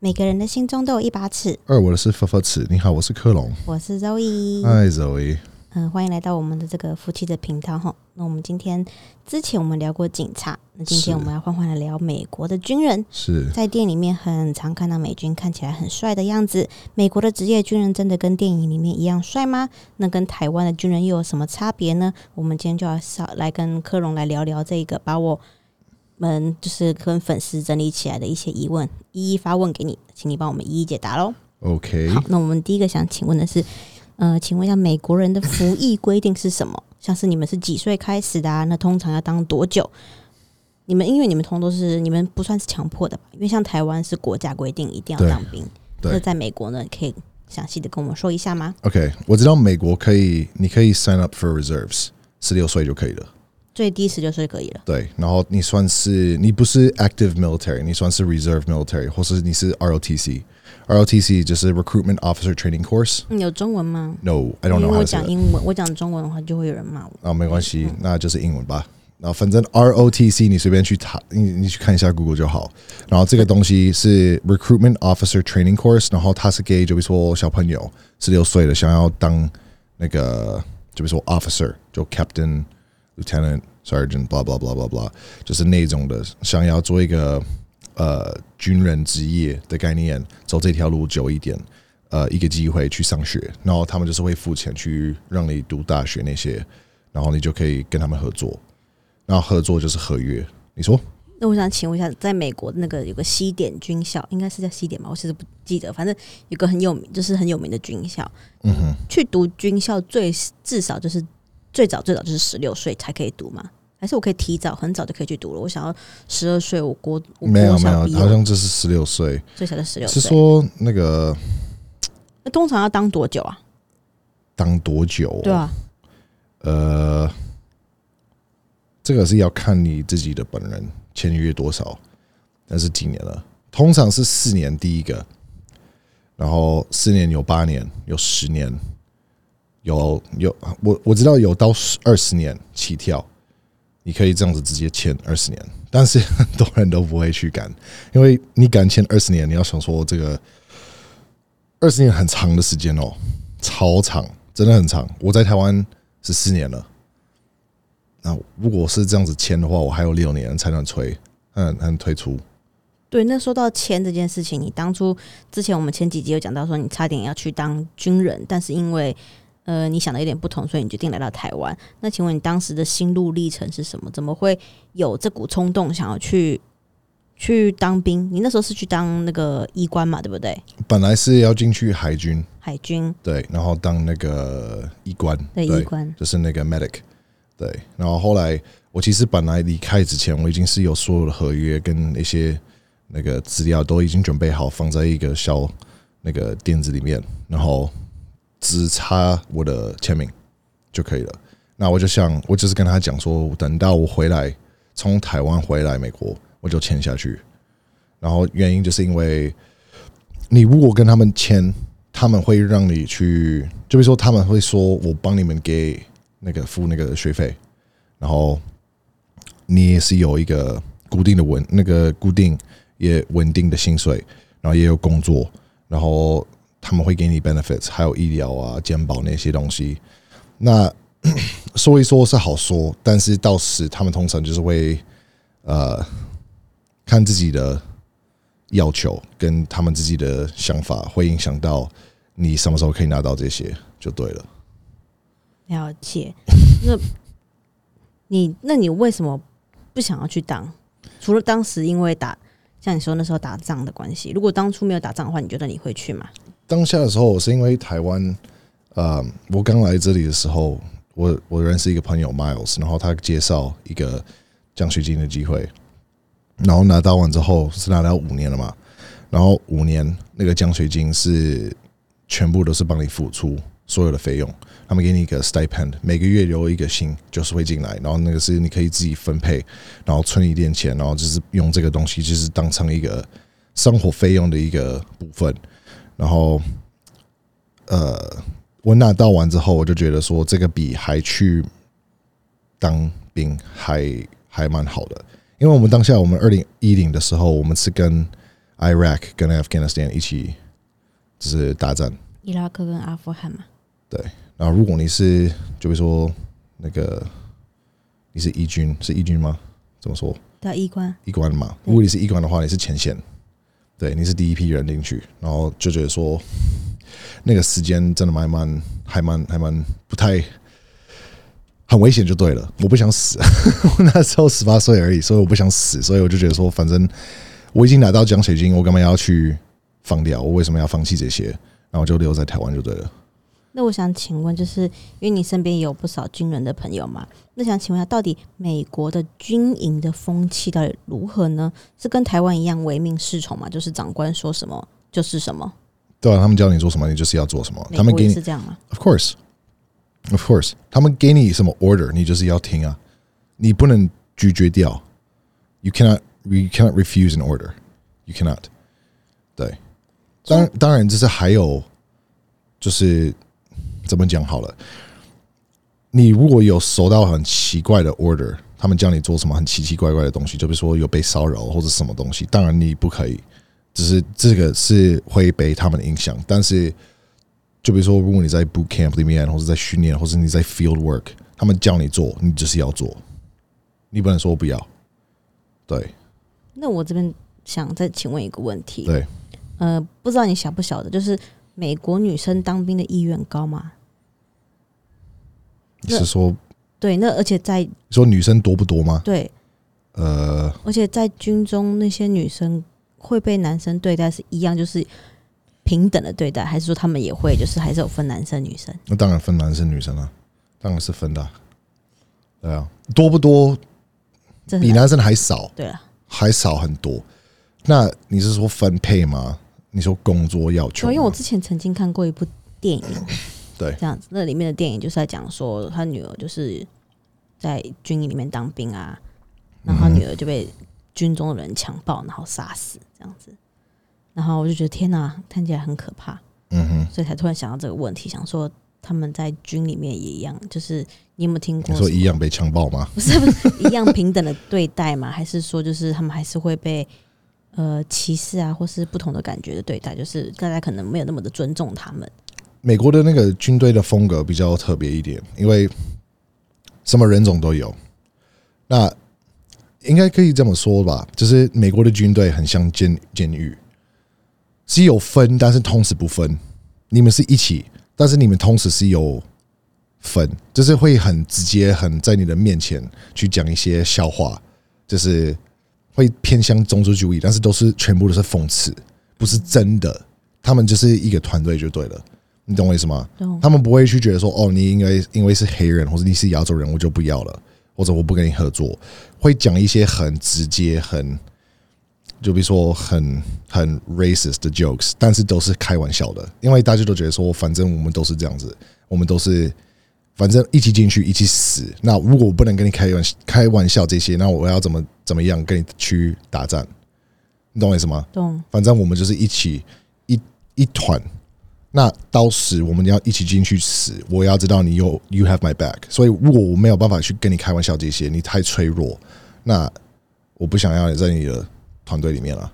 每个人的心中都有一把尺。二，我的是佛佛尺。你好，我是科隆。我是 Zoe。嗨，Zoe。嗯，欢迎来到我们的这个夫妻的频道哈。那我们今天之前我们聊过警察，那今天我们要换换来聊美国的军人。是在电影里面很常看到美军看起来很帅的样子。美国的职业军人真的跟电影里面一样帅吗？那跟台湾的军人又有什么差别呢？我们今天就要少来跟科隆来聊聊这个，把我们就是跟粉丝整理起来的一些疑问，一一发问给你，请你帮我们一一解答喽。OK。好，那我们第一个想请问的是，呃，请问一下美国人的服役规定是什么？像是你们是几岁开始的啊？那通常要当多久？你们因为你们通都是你们不算是强迫的吧？因为像台湾是国家规定一定要当兵，那在美国呢，可以详细的跟我们说一下吗？OK，我知道美国可以，你可以 sign up for reserves，十六岁就可以了。最低十六岁可以了。对，然后你算是你不是 active military，你算是 reserve military，或是你是 ROTC。ROTC 就是 Recruitment Officer Training Course。嗯，有中文吗？No，I don't know 为我讲英文，我讲中文的话就会有人骂我。啊，没关系，那就是英文吧。然后反正 ROTC 你随便去查，你你去看一下 Google 就好。然后这个东西是 Recruitment Officer Training Course，然后它是给就比如说小朋友十六岁的想要当那个就比如说 officer，就 Captain、Lieutenant、Sergeant blah blah blah blah blah，就是那种的想要做一个呃军人职业的概念，走这条路久一点。呃，一个机会去上学，然后他们就是会付钱去让你读大学那些，然后你就可以跟他们合作，然后合作就是合约。你说那我想请问一下，在美国那个有个西点军校，应该是在西点吧？我其实不记得，反正有个很有名，就是很有名的军校。嗯哼，去读军校最至少就是最早最早就是十六岁才可以读吗？还是我可以提早很早就可以去读了？我想要十二岁，我国没有没有，好像这是十六岁，最小的十六是。说那个那通常要当多久啊？当多久？对，啊，呃，这个是要看你自己的本人签约多少，那是几年了？通常是四年第一个，然后四年有八年，有十年，有有我我知道有到二十年起跳，你可以这样子直接签二十年，但是很多人都不会去干，因为你敢签二十年，你要想说这个二十年很长的时间哦，超长，真的很长。我在台湾十四年了，那如果是这样子签的话，我还有六年才能催，嗯，很退出。对。那说到签这件事情，你当初之前我们前几集有讲到说，你差点要去当军人，但是因为呃你想的有点不同，所以你决定来到台湾。那请问你当时的心路历程是什么？怎么会有这股冲动想要去去当兵？你那时候是去当那个医官嘛，对不对？本来是要进去海军，海军对，然后当那个医官，对医官，就是那个 medic，对。然后后来我其实本来离开之前，我已经是有所有的合约跟一些那个资料都已经准备好，放在一个小那个垫子里面，然后只差我的签名就可以了。那我就想，我就是跟他讲说，等到我回来，从台湾回来美国，我就签下去。然后原因就是因为你如果跟他们签，他们会让你去，就比如说他们会说我帮你们给那个付那个学费，然后你也是有一个固定的稳那个固定也稳定的薪水，然后也有工作，然后他们会给你 benefits，还有医疗啊、健保那些东西。那 说一说是好说，但是到时他们通常就是会呃看自己的要求跟他们自己的想法，会影响到你什么时候可以拿到这些，就对了。了解。那你那你为什么不想要去当？除了当时因为打，像你说那时候打仗的关系，如果当初没有打仗的话，你觉得你会去吗？当下的时候，我是因为台湾，呃，我刚来这里的时候，我我认识一个朋友 Miles，然后他介绍一个奖学金的机会，然后拿到完之后是拿到五年了嘛，然后五年那个奖学金是全部都是帮你付出所有的费用，他们给你一个 stipend，每个月有一个薪就是会进来，然后那个是你可以自己分配，然后存一点钱，然后就是用这个东西就是当成一个生活费用的一个部分。然后，呃，我拿到完之后，我就觉得说，这个比还去当兵还还蛮好的，因为我们当下我们二零一零的时候，我们是跟 Iraq 跟 Afghanistan 一起就是大战。伊拉克跟阿富汗嘛，然后如果你是就比如说那个你是义军，是义军吗？怎么说？到衣冠，一关嘛。如果你是一关的话，你是前线，对，你是第一批人进去，然后就觉得说，那个时间真的蛮蛮还蛮还蛮不太很危险，就对了。我不想死，我那时候十八岁而已，所以我不想死，所以我就觉得说，反正我已经拿到奖学金，我干嘛要去放掉？我为什么要放弃这些？然后就留在台湾就对了。那我想请问，就是因为你身边也有不少军人的朋友嘛，那想请问一下，到底美国的军营的风气到底如何呢？是跟台湾一样唯命是从吗？就是长官说什么就是什么？对啊，他们教你做什么，你就是要做什么。他们给你是这样吗？Of course, of course，他们给你什么 order，你就是要听啊，你不能拒绝掉。You cannot, you cannot refuse an order. You cannot. 对，当然，当然，就是还有，就是怎么讲好了。你如果有收到很奇怪的 order，他们叫你做什么很奇奇怪怪的东西，就比如说有被骚扰或者什么东西，当然你不可以，只是这个是会被他们影响。但是，就比如说，如果你在 boot camp 里面，或者在训练，或者你在 field work，他们叫你做，你就是要做，你不能说不要。对那我这边想再请问一个问题，对，呃，不知道你晓不晓得，就是美国女生当兵的意愿高吗？你是说对，那而且在说女生多不多吗？对，呃，而且在军中那些女生会被男生对待是一样，就是平等的对待，还是说他们也会就是还是有分男生女生？那当然分男生女生啊，当然是分的啊。对啊，多不多？比男生还少，对啊。还少很多。那你是说分配吗？你说工作要求因为我之前曾经看过一部电影，对这样子，那里面的电影就是在讲说，他女儿就是在军营里面当兵啊，然后他女儿就被军中的人强暴，然后杀死这样子，然后我就觉得天哪，看起来很可怕，嗯哼，所以才突然想到这个问题，想说他们在军里面也一样，就是你有没有听过你说一样被强暴吗？不是不是 一样平等的对待吗？还是说就是他们还是会被呃歧视啊，或是不同的感觉的对待？就是大家可能没有那么的尊重他们。美国的那个军队的风格比较特别一点，因为什么人种都有。那应该可以这么说吧，就是美国的军队很像监监狱，是有分，但是同时不分。你们是一起，但是你们同时是有分，就是会很直接，很在你的面前去讲一些笑话，就是会偏向种族主义，但是都是全部都是讽刺，不是真的。他们就是一个团队就对了，你懂我意思吗？懂他们不会去觉得说，哦，你应该因为是黑人或者你是亚洲人，我就不要了，或者我不跟你合作，会讲一些很直接、很就比如说很很 racist 的 jokes，但是都是开玩笑的，因为大家都觉得说，反正我们都是这样子，我们都是反正一起进去一起死。那如果我不能跟你开玩开玩笑这些，那我要怎么怎么样跟你去打仗？你懂我意思吗？懂反正我们就是一起一一团。那到时我们要一起进去死，我要知道你有 you have my back。所以如果我没有办法去跟你开玩笑这些，你太脆弱，那我不想要你在你的团队里面了，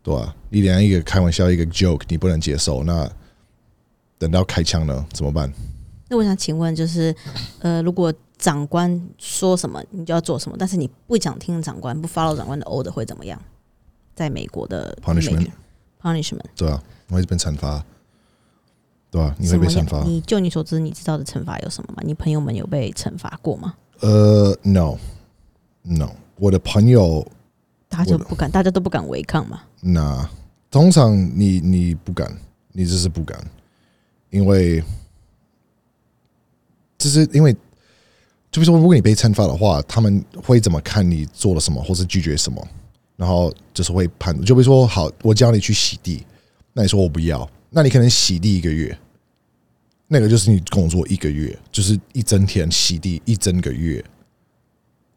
对吧、你连一个开玩笑一个 joke 你不能接受，那等到开枪呢怎么办？那我想请问，就是呃，如果长官说什么，你就要做什么，但是你不想听长官，不 follow 长官的 order 会怎么样？在美国的 Punishment punishment 对啊，我会被惩罚，对吧、你会？被惩罚？你就你所知，你知道的惩罚有什么吗？你朋友们有被惩罚过吗？呃，no，no，我的朋友大家就不敢，大家都不敢违抗嘛。那通常你你不敢，你只是不敢，因为就是因为，就比如说，如果你被惩罚的话，他们会怎么看你做了什么，或是拒绝什么，然后就是会判。就比如说，好，我叫你去洗地，那你说我不要，那你可能洗地一个月，那个就是你工作一个月，就是一整天洗地一整个月，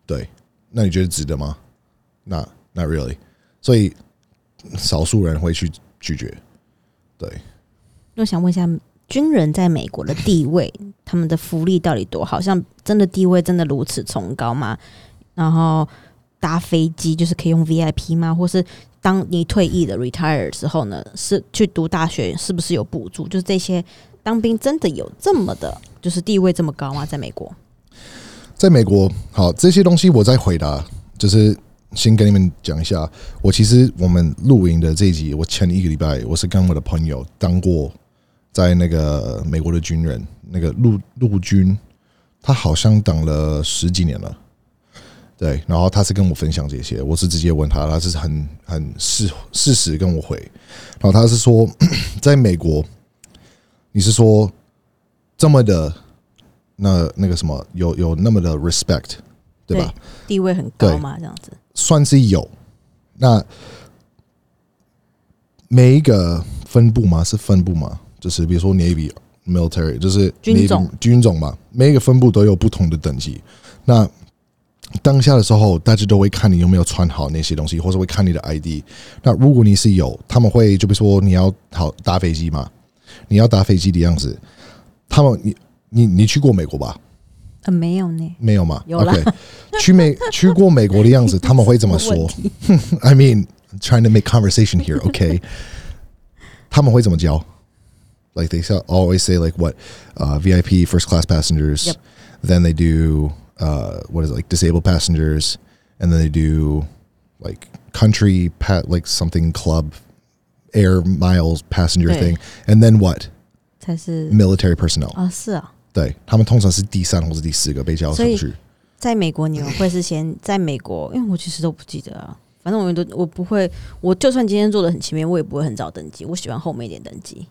对，那你觉得值得吗？那 not really，所以少数人会去拒绝，对。那我想问一下，军人在美国的地位，他们的福利到底多好？像真的地位真的如此崇高吗？然后搭飞机就是可以用 VIP 吗？或是当你退役的 retire 之后呢，是去读大学是不是有补助？就是这些当兵真的有这么的，就是地位这么高吗？在美国？在美国，好这些东西我再回答，就是先跟你们讲一下。我其实我们录影的这一集，我前一个礼拜我是跟我的朋友当过在那个美国的军人，那个陆陆军，他好像当了十几年了。对，然后他是跟我分享这些，我是直接问他，他是很很事事实跟我回，然后他是说，在美国，你是说这么的。那那个什么有有那么的 respect，对吧？地位很高嘛，这样子算是有。那每一个分部嘛，是分部嘛，就是比如说 navy military，就是军种军种嘛，每一个分部都有不同的等级。那当下的时候，大家都会看你有没有穿好那些东西，或者会看你的 ID。那如果你是有，他们会就比如说你要好搭飞机嘛，你要搭飞机的样子，他们你。你你去过美国吧？呃，没有呢，没有吗？有了。去美去过美国的样子，他们会怎么说？I mean, trying to make conversation here, OK？他们会怎么教？Like they always say, like what? Uh, VIP first class passengers. Then they do uh, what is it, like disabled passengers, and then they do like country pat like something club air miles passenger thing, and then what? 才是 military personnel 啊，是啊。对他们通常是第三或者第四个被叫上去。在美国，你们会是先在美国？因为我其实都不记得啊。反正我都我不会，我就算今天坐的很前面，我也不会很早登机。我喜欢后面一点登机。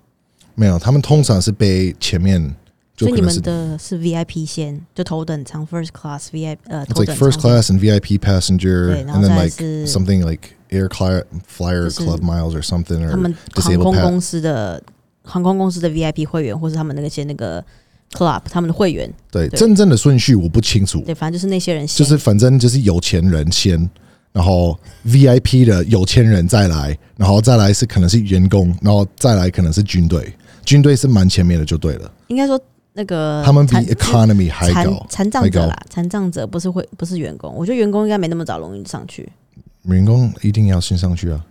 没有，他们通常是被前面。所以你们的是 VIP 先，就头等舱 first class VIP 呃，like first class and VIP passenger，and then like something like air flyer club miles or something or 他们航空公司的航空公司的 VIP 会员，或是他们那些那个。club 他们的会员。对真正的顺序我不清楚，对，反正就是那些人，就是反正就是有钱人先，然后 VIP 的有钱人再来，然后再来是可能是员工，然后再来可能是军队，军队是蛮前面的就对了。应该说那个他们比 economy 还高，残障者啦，残障者不是会不是员工，我觉得员工应该没那么早容易上去，员工一定要先上去啊。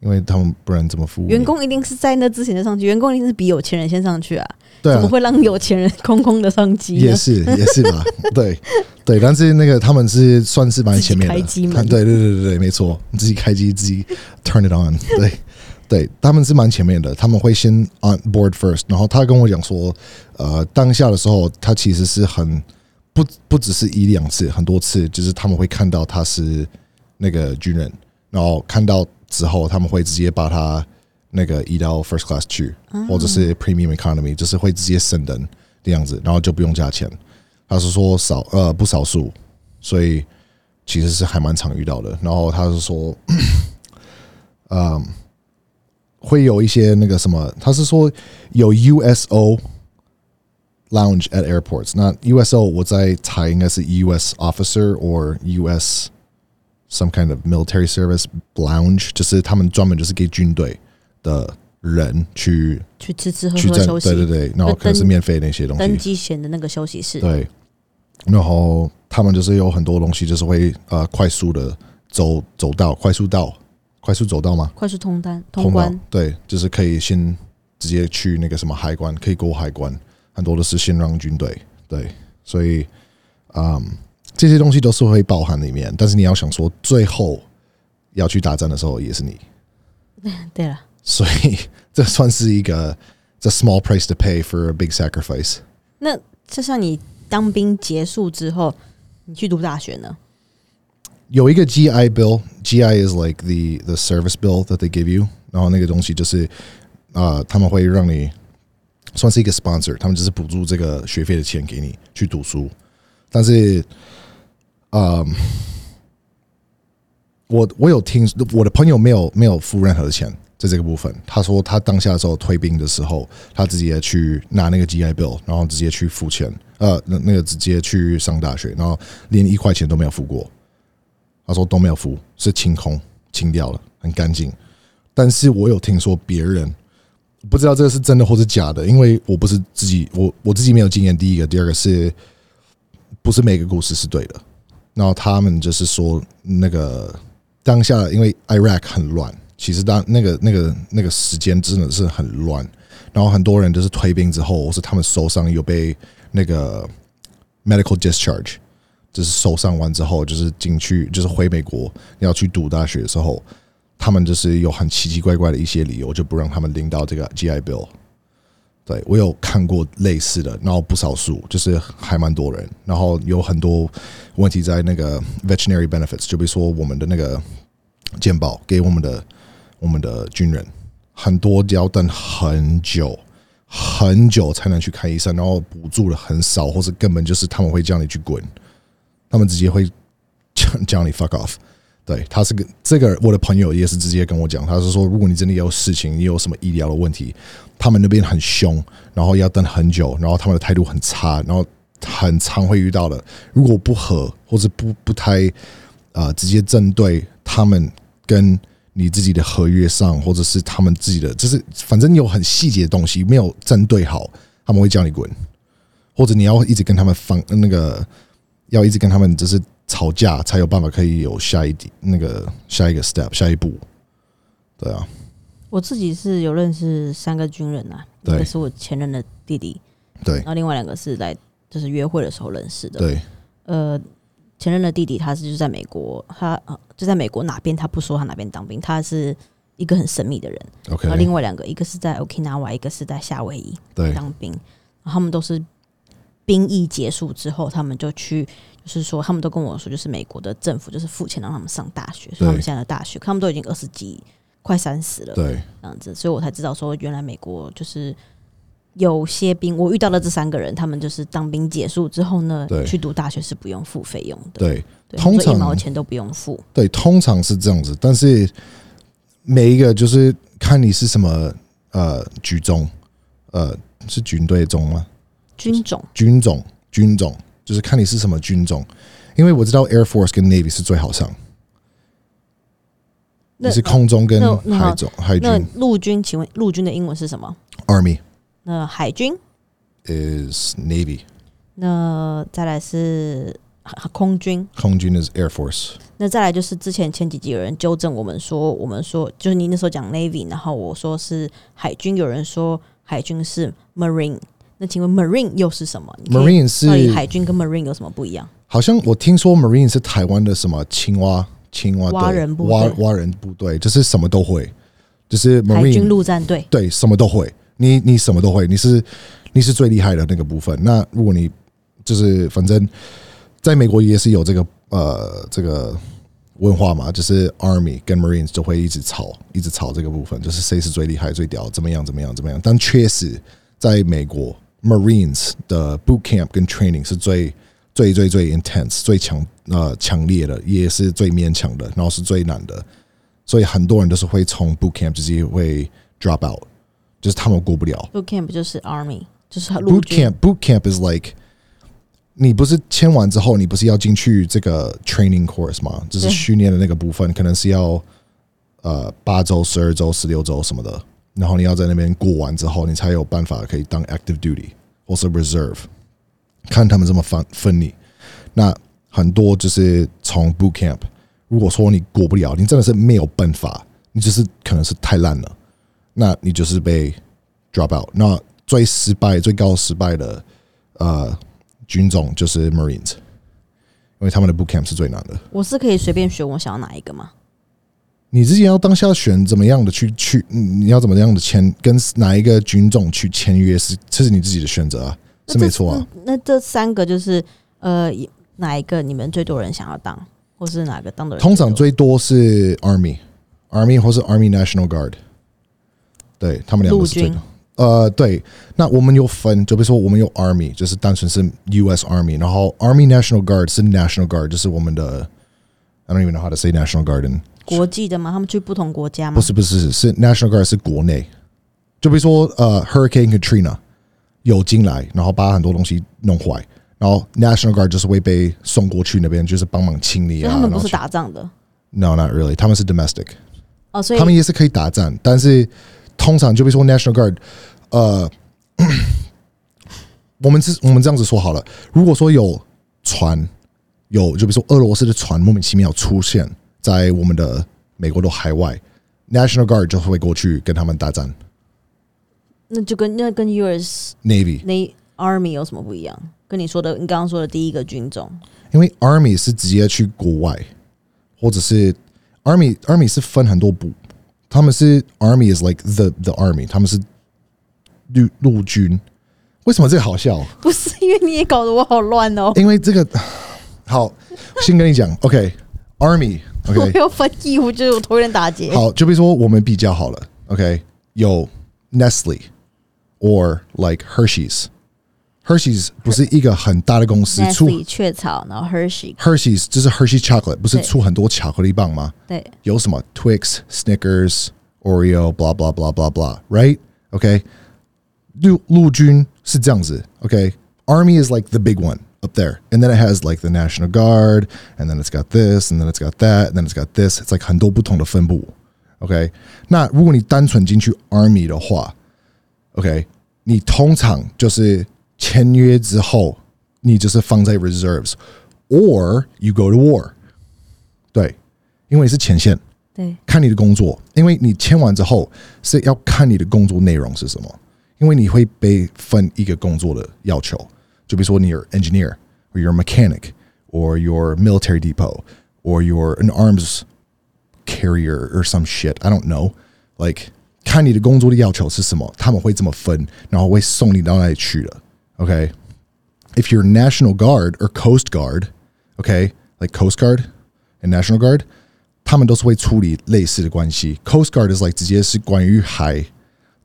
因为他们不然怎么服务？员工一定是在那之前就上去，员工一定是比有钱人先上去啊。对，怎么会让有钱人空空的上机？也是也是吧。对对，但是那个他们是算是蛮前面的。开机对对对对对，没错，你自己开机自己 turn it on。对对，他们是蛮前面的，他们会先 on board first。然后他跟我讲说，呃，当下的时候他其实是很不不只是一两次，很多次，就是他们会看到他是那个军人，然后看到。之后他们会直接把他那个移到 first class 去，或者是 premium economy，就是会直接升等的样子，然后就不用加钱。他是说少呃不少数，所以其实是还蛮常遇到的。然后他是说，嗯，会有一些那个什么，他是说有 USO lounge at airports。那 USO 我在猜应该是 US officer or US。Some kind of military service lounge，就是他们专门就是给军队的人去去吃吃喝喝休息，对对对，然后可能是免费那些东西，登机前的那个休息室，对，然后他们就是有很多东西，就是会呃快速的走走道，快速到，快速走道吗？快速通单通关，对，就是可以先直接去那个什么海关，可以过海关，很多都是先让军队，对，所以嗯。这些东西都是会包含里面，但是你要想说，最后要去打仗的时候，也是你。对了，所以这算是一个 a small price to pay for a big sacrifice。那就像你当兵结束之后，你去读大学呢？有一个 GI bill，GI is like the the service bill that they give you，然后那个东西就是啊，他们会让你算是一个 sponsor，他们只是补助这个学费的钱给你去读书，但是。嗯，我我有听我的朋友没有没有付任何的钱在这个部分。他说他当下的时候退兵的时候，他直接去拿那个 GI Bill，然后直接去付钱，呃，那那个直接去上大学，然后连一块钱都没有付过。他说都没有付，是清空清掉了，很干净。但是我有听说别人不知道这个是真的或是假的，因为我不是自己，我我自己没有经验。第一个，第二个是不是每个故事是对的？然后他们就是说那个当下因为 Iraq 很乱，其实当那个那个那个时间真的是很乱，然后很多人就是退兵之后，或是他们受伤有被那个 medical discharge，就是受伤完之后就是进去就是回美国要去读大学的时候，他们就是有很奇奇怪怪的一些理由，就不让他们领到这个 GI Bill。对我有看过类似的，然后不少数，就是还蛮多人，然后有很多问题在那个 veterinary benefits，就比如说我们的那个健保给我们的我们的军人，很多要等很久很久才能去看医生，然后补助的很少，或者根本就是他们会叫你去滚，他们直接会叫叫你 fuck off。对，他是个这个我的朋友也是直接跟我讲，他是说，如果你真的有事情，你有什么医疗的问题，他们那边很凶，然后要等很久，然后他们的态度很差，然后很常会遇到的，如果不和或者不不太啊直接针对他们跟你自己的合约上，或者是他们自己的，就是反正有很细节的东西没有针对好，他们会叫你滚，或者你要一直跟他们放那个，要一直跟他们就是。吵架才有办法可以有下一点那个下一个 step 下一步，对啊。我自己是有认识三个军人啊，一个是我前任的弟弟，对，然后另外两个是来就是约会的时候认识的，对。呃，前任的弟弟他是就在美国，他就在美国哪边他不说他哪边当兵，他是一个很神秘的人。OK，然后另外两个一个是在 Okinawa，一个是在夏威夷当兵，然后他们都是兵役结束之后，他们就去。就是说，他们都跟我说，就是美国的政府就是付钱让他们上大学，所以他们现在的大学，他们都已经二十几、快三十了，对，这样子，所以我才知道说，原来美国就是有些兵，我遇到的这三个人，他们就是当兵结束之后呢，去读大学是不用付费用的，对，通常一毛钱都不用付，对，通常是这样子，但是每一个就是看你是什么呃举中，呃，是军队中吗？军种，军种，军种。就是看你是什么军种，因为我知道 Air Force 跟 Navy 是最好上，你是空中跟海中海军。陆军，请问陆军的英文是什么？Army。那海军？Is Navy。那再来是空军。空军 is Air Force。那再来就是之前前几集有人纠正我们说，我们说就是你那时候讲 Navy，然后我说是海军，有人说海军是 Marine。那请问 Marine 又是什么？Marine 是海军跟 Marine 有什么不一样？好像我听说 Marine 是台湾的什么青蛙青蛙蛙人蛙蛙人部队，就是什么都会，就是 Marine 海军陆战队，对，什么都会。你你什么都会，你是你是最厉害的那个部分。那如果你就是反正在美国也是有这个呃这个文化嘛，就是 Army 跟 Marines 就会一直吵，一直吵这个部分，就是谁是最厉害、最屌，怎么样怎么样怎么样。但确实在美国。Marines 的 boot camp 跟 training 是最最最最 intense 最强呃强烈的，也是最勉强的，然后是最难的，所以很多人都是会从 boot camp 直接会 drop out，就是他们过不了。boot camp 就是 army，就是 boot camp boot camp is like 你不是签完之后，你不是要进去这个 training course 吗？就是训练的那个部分，可能是要呃八周、十二周、十六周什么的。然后你要在那边过完之后，你才有办法可以当 active duty 或是 reserve。看他们这么分分你，那很多就是从 boot camp。如果说你过不了，你真的是没有办法，你只是可能是太烂了，那你就是被 drop out。那最失败、最高失败的呃军种就是 Marines，因为他们的 boot camp 是最难的。我是可以随便选我想要哪一个吗？你自己要当下选怎么样的去去，你要怎么样的签跟哪一个军种去签约是这是你自己的选择啊，是没错啊。那这三个就是呃哪一个你们最多人想要当，或是哪个当的人？通常最多是 Army，Army 或是 Army National Guard，对他们两个是最多。呃，对，那我们有分，就比如说我们有 Army，就是单纯是 U.S. Army，然后 Army National Guard 是 National Guard，就是我们的 I don't even know how to say National Guard。国际的吗？他们去不同国家吗？不是不是是 National Guard 是国内，就比如说呃 Hurricane Katrina 有进来，然后把很多东西弄坏，然后 National Guard 就是会被送过去那边，就是帮忙清理啊。他们不是打仗的？No, not really。他们是 domestic。哦，所以他们也是可以打仗，但是通常就比如说 National Guard，呃，我们是我们这样子说好了，如果说有船有就比如说俄罗斯的船莫名其妙出现在我们的美国的海外，National Guard 就会过去跟他们大战那就跟那跟 US Navy，那 Army 有什么不一样？跟你说的，你刚刚说的第一个军种，因为 Army 是直接去国外，或者是 Army Army 是分很多部，他们是 Army is like the the Army，他们是陆陆军。为什么这个好笑？不是因为你也搞得我好乱哦。因为这个好，先跟你讲，OK，Army，OK，、我要翻译，我觉得我头有点打结。好，就比如说我们比较好了，OK，有 Nestle or like Hershey's。Hershey's 不是一个很大的公司，出 Nestle 雀巢，然后 Hershey， Hershey's 就是 Hershey chocolate，不是对出很多巧克力棒吗？对，有什么 Twix、Snickers、Oreo、blah blah blah blah blah, right? Okay，陆陆军是这样子，OK。Army is like the big one up there, and then it has like the National Guard, and then it's got this, and then it's got that, and then it's got this. It's like 很多不同的分部，OK。那如果你单纯进去 Army 的话，OK，你通常就是签约之后，你就是放在 reserves，or you go to war。对，因为你是前线，对，看你的工作，因为你签完之后是要看你的工作内容是什么，因为你会被分一个工作的要求， 就比如说你 are engineer or you're a mechanic or your military depot or you're an arms carrier or some shit I don't know like 看你的工作的要求是什么，他们会这么分，然后会送你到那里去的。OK。If you're National Guard or Coast Guard, okay, like Coast Guard and National Guard, 他们都是会处理类似的关系。Coast Guard is like 直接是关于海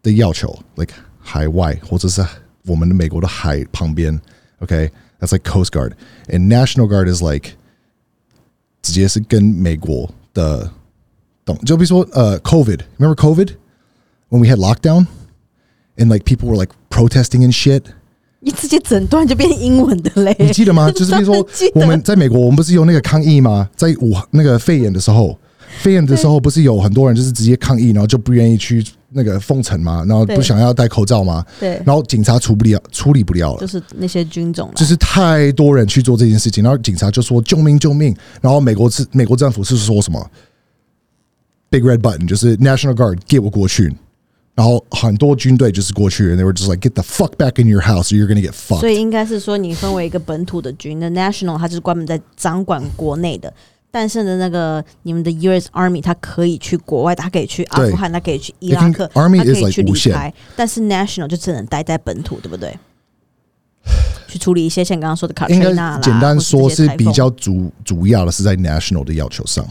的要求，like 海外或者是 我们的美国的海旁边。OK，that's、like Coast Guard。And National Guard is like 直接是跟美国的懂，就比如说呃，COVID，remember COVID when we had lockdown and like people were like protesting and shit。你直接整段就变英文的嘞。你记得吗？就是比如说记，得我们在美国，我们不是有那个抗议吗？在武那个肺炎的时候，肺炎的时候不是有很多人就是直接抗议，然后就不愿意去 那个封城嘛，然后不想要戴口罩嘛，对，然后警察处不了，处理不了了就。是那些军种，就是太多人去做这件事情，然后警察就说救命救命，然后美国是美国政府是说什么 Big Red Button，就是 National Guard get 我过去，然后很多军队就是过去，and they were just like get the fuck back in your house, or you're gonna get fucked。所以应该是说你分为一个本土的军，那 national 它就是专门在掌管国内的。但是呢，那个你们的 U.S. Army 它可以去国外，它可以去阿富汗，它可以去伊拉克 Army 它可以去离开。但是 national 就只能待在本土，对不对？去处理一些像刚刚说的卡应该崔娜啦，简单说是比较主主要的是在 national 的要求上。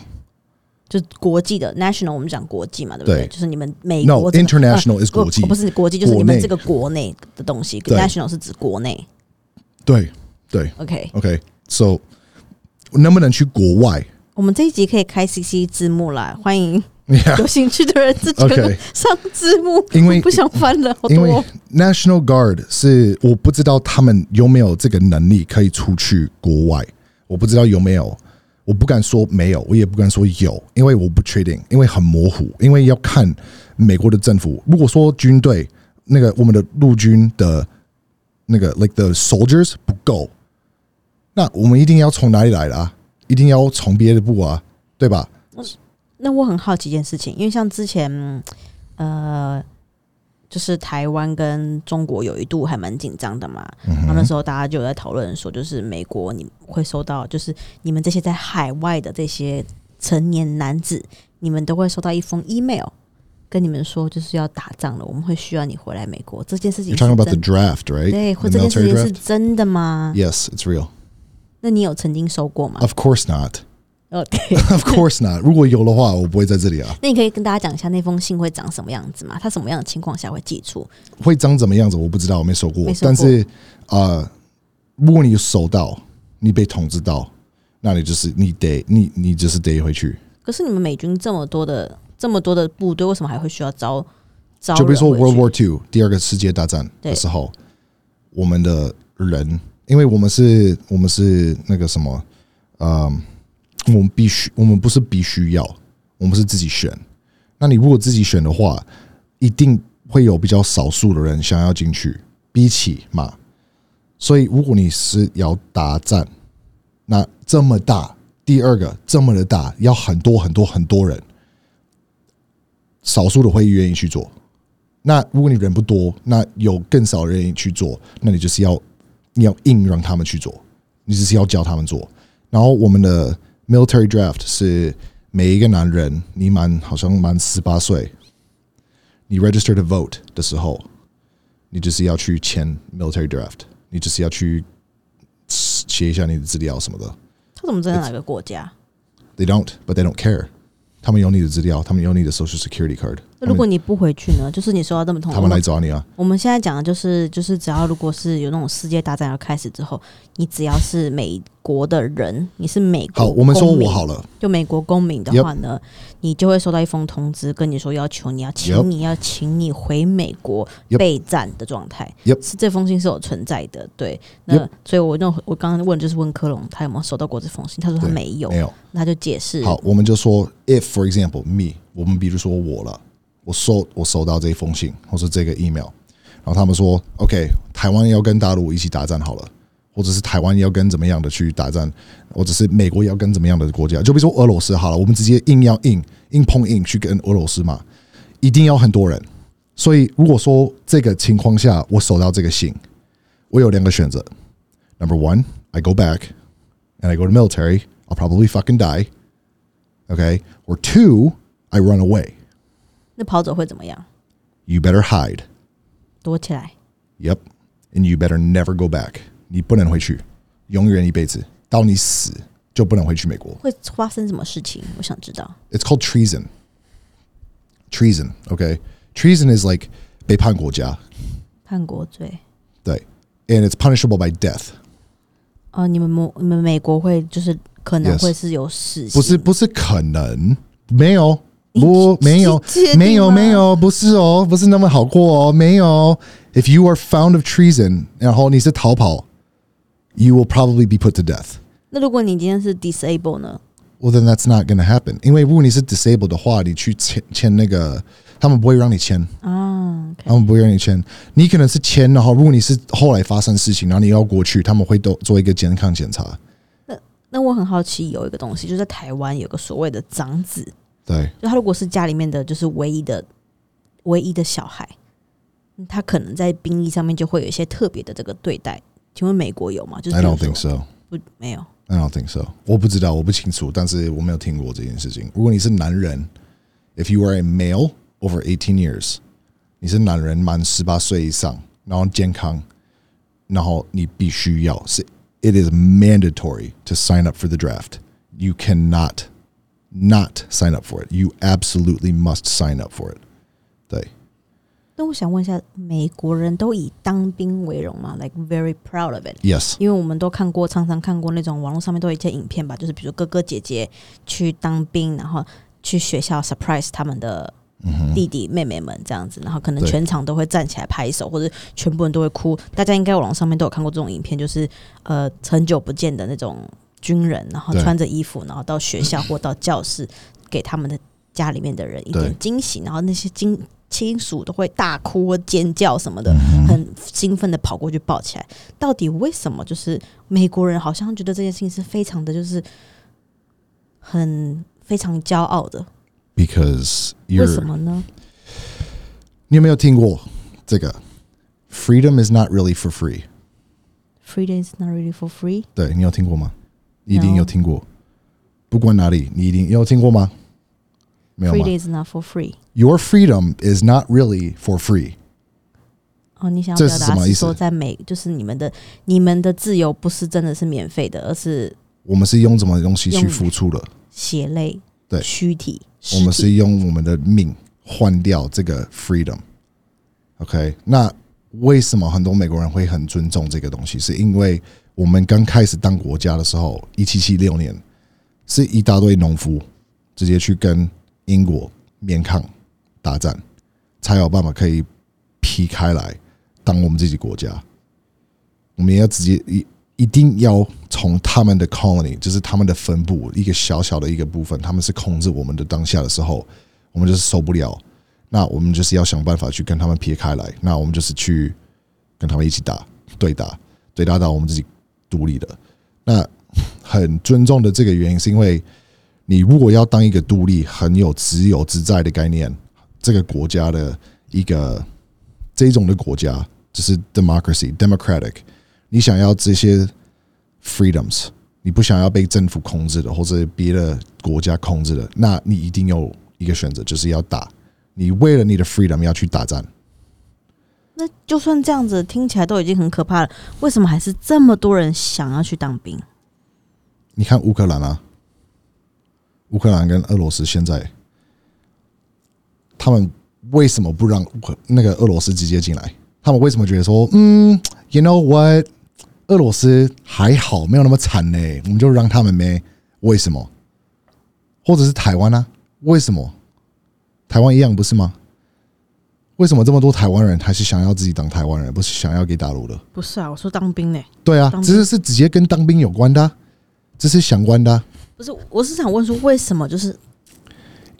就国际的 national，我们讲国际嘛，对不对？对就是你们美 No, 国这个 international is 呃国际不是国际，就是你们这个国内的东西。national 是指国内对对，OK。，OK，so、能不能去国外我们这一集可以开 CC 字幕啦，欢迎有兴趣的人自己 OK 上字幕。因为我不想翻了，好因为。National Guard 是我不知道他们有没有这个能力可以出去国外，我不知道有没有，我不敢说没有，我也不敢说有，因为我不确定，因为很模糊，因为要看美国的政府。如果说军队那个我们的陆军的那个 like the soldiers 不够，那我们一定要从哪里来的啊？一定要从别的部啊，对吧？那我很好奇一件事情，因为像之前，嗯呃，就是台湾跟中国有一度还蛮紧张的嘛，嗯然后那时候大家就有在讨论说，就是美国你会收到，就是你们这些在海外的这些成年男子，你们都会收到一封 email。跟你们说，就是要打仗了，我们会需要你回来美国。这件事情 talking about the draft, right? 对，或这件事情是真的吗？Yes, it's real. 那你有曾经收过吗 Of course not.？OK，Of course not. 如果有的话，我不会在这里啊。那你可以跟大家讲一下那封信会长什么样子吗？它什么样的情况下会寄出？会长怎么样子，我不知道，我没收过。没收过但是呃，如果你收到，你被通知到，那你就是你得你你就是得回去。可是你们美军这么多的这么多的部队，为什么还会需要招招就比如说 World War Two 第二个世界大战的时候，我们的人，因为我们是我们是那个什么，嗯，我们必须我们不是必须要，我们是自己选。那你如果自己选的话，一定会有比较少数的人想要进去，比起嘛。所以如果你是要打战，那这么大，第二个这么的大，要很多很多很多人，少数的会愿意去做。那如果你人不多，那有更少人愿意去做，那你就是要你要硬让他们去做，你只是要教他们做。然后我们的 military draft 是每一个男人，你满好像满十八岁，你 register to vote 的时候，你就是要去签 military draft，你就是要去写一下你的资料什么的。他怎么知道哪个国家？They don't, but they don't care. 他们有你的资料，他们有你的 social security card，那如果你不回去呢？就是你收到这么痛，他们来找你啊。我们现在讲的就是，就是只要如果是有那种世界大战要开始之后，你只要是美国的人，你是美国好，我们说我好了，就美国公民的话呢你就会收到一封通知，跟你说要求你要请你要请你回美国备战的状态。是这封信是有存在的，对。那所以我那我刚刚问就是问科隆他有没有收到过这封信，他说他没有，没有。那他就解释好，我们就说，if for example me，我们比如说我了，我收我收到这封信或是这个 email，然后他们说，OK，台湾要跟大陆一起打仗好了，或者是台湾要跟怎么样的去打仗，或者是美国要跟怎么样的国家，就比如说俄罗斯好了，我们直接硬要硬硬碰硬去跟俄罗斯嘛，一定要很多人。所以如果说这个情况下我收到这个信，我有两个选择，Number one, I go back and I go to military. I'll probably fucking die. OK，Or two, I run away. 那跑走会怎么样？ You better hide. 躲起来。 Yep. And you better never go back. 你不能回去，永远一辈子，到你死就不能回去美国。会发生什么事情？我想知道。 It's called treason. Treason. Okay. Treason is like 背叛国家，叛国罪。对，and it's punishable by death. 哦、你们美你们美国会就是可能 Yes 会是有死刑，不是不是可能，没有， 不没有没有没有，不是哦，不是那么好过哦，没有。If you are found of treason，然后你是逃跑，you will probably be put to death. 那如果你今天是 disable 呢？Well, then that's not going to happen. 因为如果你是 disabled 的话，你去签签那个，他们不会让你签，啊他们不会让你签。你可能是签，然后如果你是后来发生事情，然后你要过去，他们会都做一个健康检查。那我很好奇，有一个东西，就是在台湾有个所谓的长子，对，就他如果是家里面的就是唯一的唯一的小孩，嗯他可能在兵役上面就会有一些特别的这个对待。请问美国有吗？就是 I don't think so. 不没有。I don't think so. 我不知道，我不清楚，但是我没有听过这件事情。如果你是男人，if you are a male over eighteen years，你是男人满十八岁以上，然后健康，然后你必须要是，it is mandatory to sign up for the draft. You cannot not sign up for it. You absolutely must sign up for it. 对，那我想问一下，美国人都以当兵为荣吗？Like very proud of it。yes，因为我们都看过，常常看过那种网络上面都有一些影片吧，就是比如哥哥姐姐去当兵，然后去学校 surprise 他们的弟弟妹妹们这样子，然后可能全场都会站起来拍手，或者全部人都会哭。大家应该网络上面都有看过这种影片，就是呃很久不见的那种军人，然后穿着衣服，然后到学校或到教室给他们的家里面的人一点惊喜，然后那些亲亲属都会大哭或尖叫什么的，嗯很兴奋的跑过去抱起来。到底为什么？就是美国人好像觉得这件事情是非常的，就是很非常骄傲的。because 为什么呢？你有没有听过这个？Freedom is not really for free。Freedom is not really for free。对你有听过吗？你一定有听过，不管哪里，你一定有听过吗？没有吗 is not for free。？Your freedom is not really for free。哦，你想要这表达什么意思说，在美就是你们的你们的自由不是真的是免费的，而是我们是用什么东西去用付出的？血泪、对躯体、我们体是用我们的命换掉这个 freedom。OK，那为什么很多美国人会很尊重这个东西？是因为我们刚开始当国家的时候，一七七六年，是一大堆农夫直接去跟英国缅抗打战，才有办法可以劈开来当我们自己国家。我们也要直接一一定要从他们的 colony，就是他们的分布一个小小的一个部分，他们是控制我们的当下的时候，我们就是受不了。那我们就是要想办法去跟他们撇开来。那我们就是去跟他们一起打，对打，对打到我们自己独立的。那很尊重的这个原因，是因为你如果要当一个独立、很有自由自在的概念，这个国家的一个这种的国家就是 democracy democratic，你想要这些 freedoms，你不想要被政府控制的或者别的国家控制的，那你一定有一个选择，就是要打。你为了你的 freedom 要去打战。那就算这样子听起来都已经很可怕了，为什么还是这么多人想要去当兵？你看乌克兰啊，乌克兰跟俄罗斯现在，他们为什么不让那个俄罗斯直接进来？他们为什么觉得说，嗯，you know what，俄罗斯还好，没有那么惨呢，我们就让他们呗？为什么？或者是台湾呢？为什么？台湾一样不是吗？为什么这么多台湾人还是想要自己当台湾人，不是想要给大陆的？不是啊，我说当兵呢。对啊这是是直接跟当兵有关的啊、这是相关的啊、不是，我是想问说，为什么就是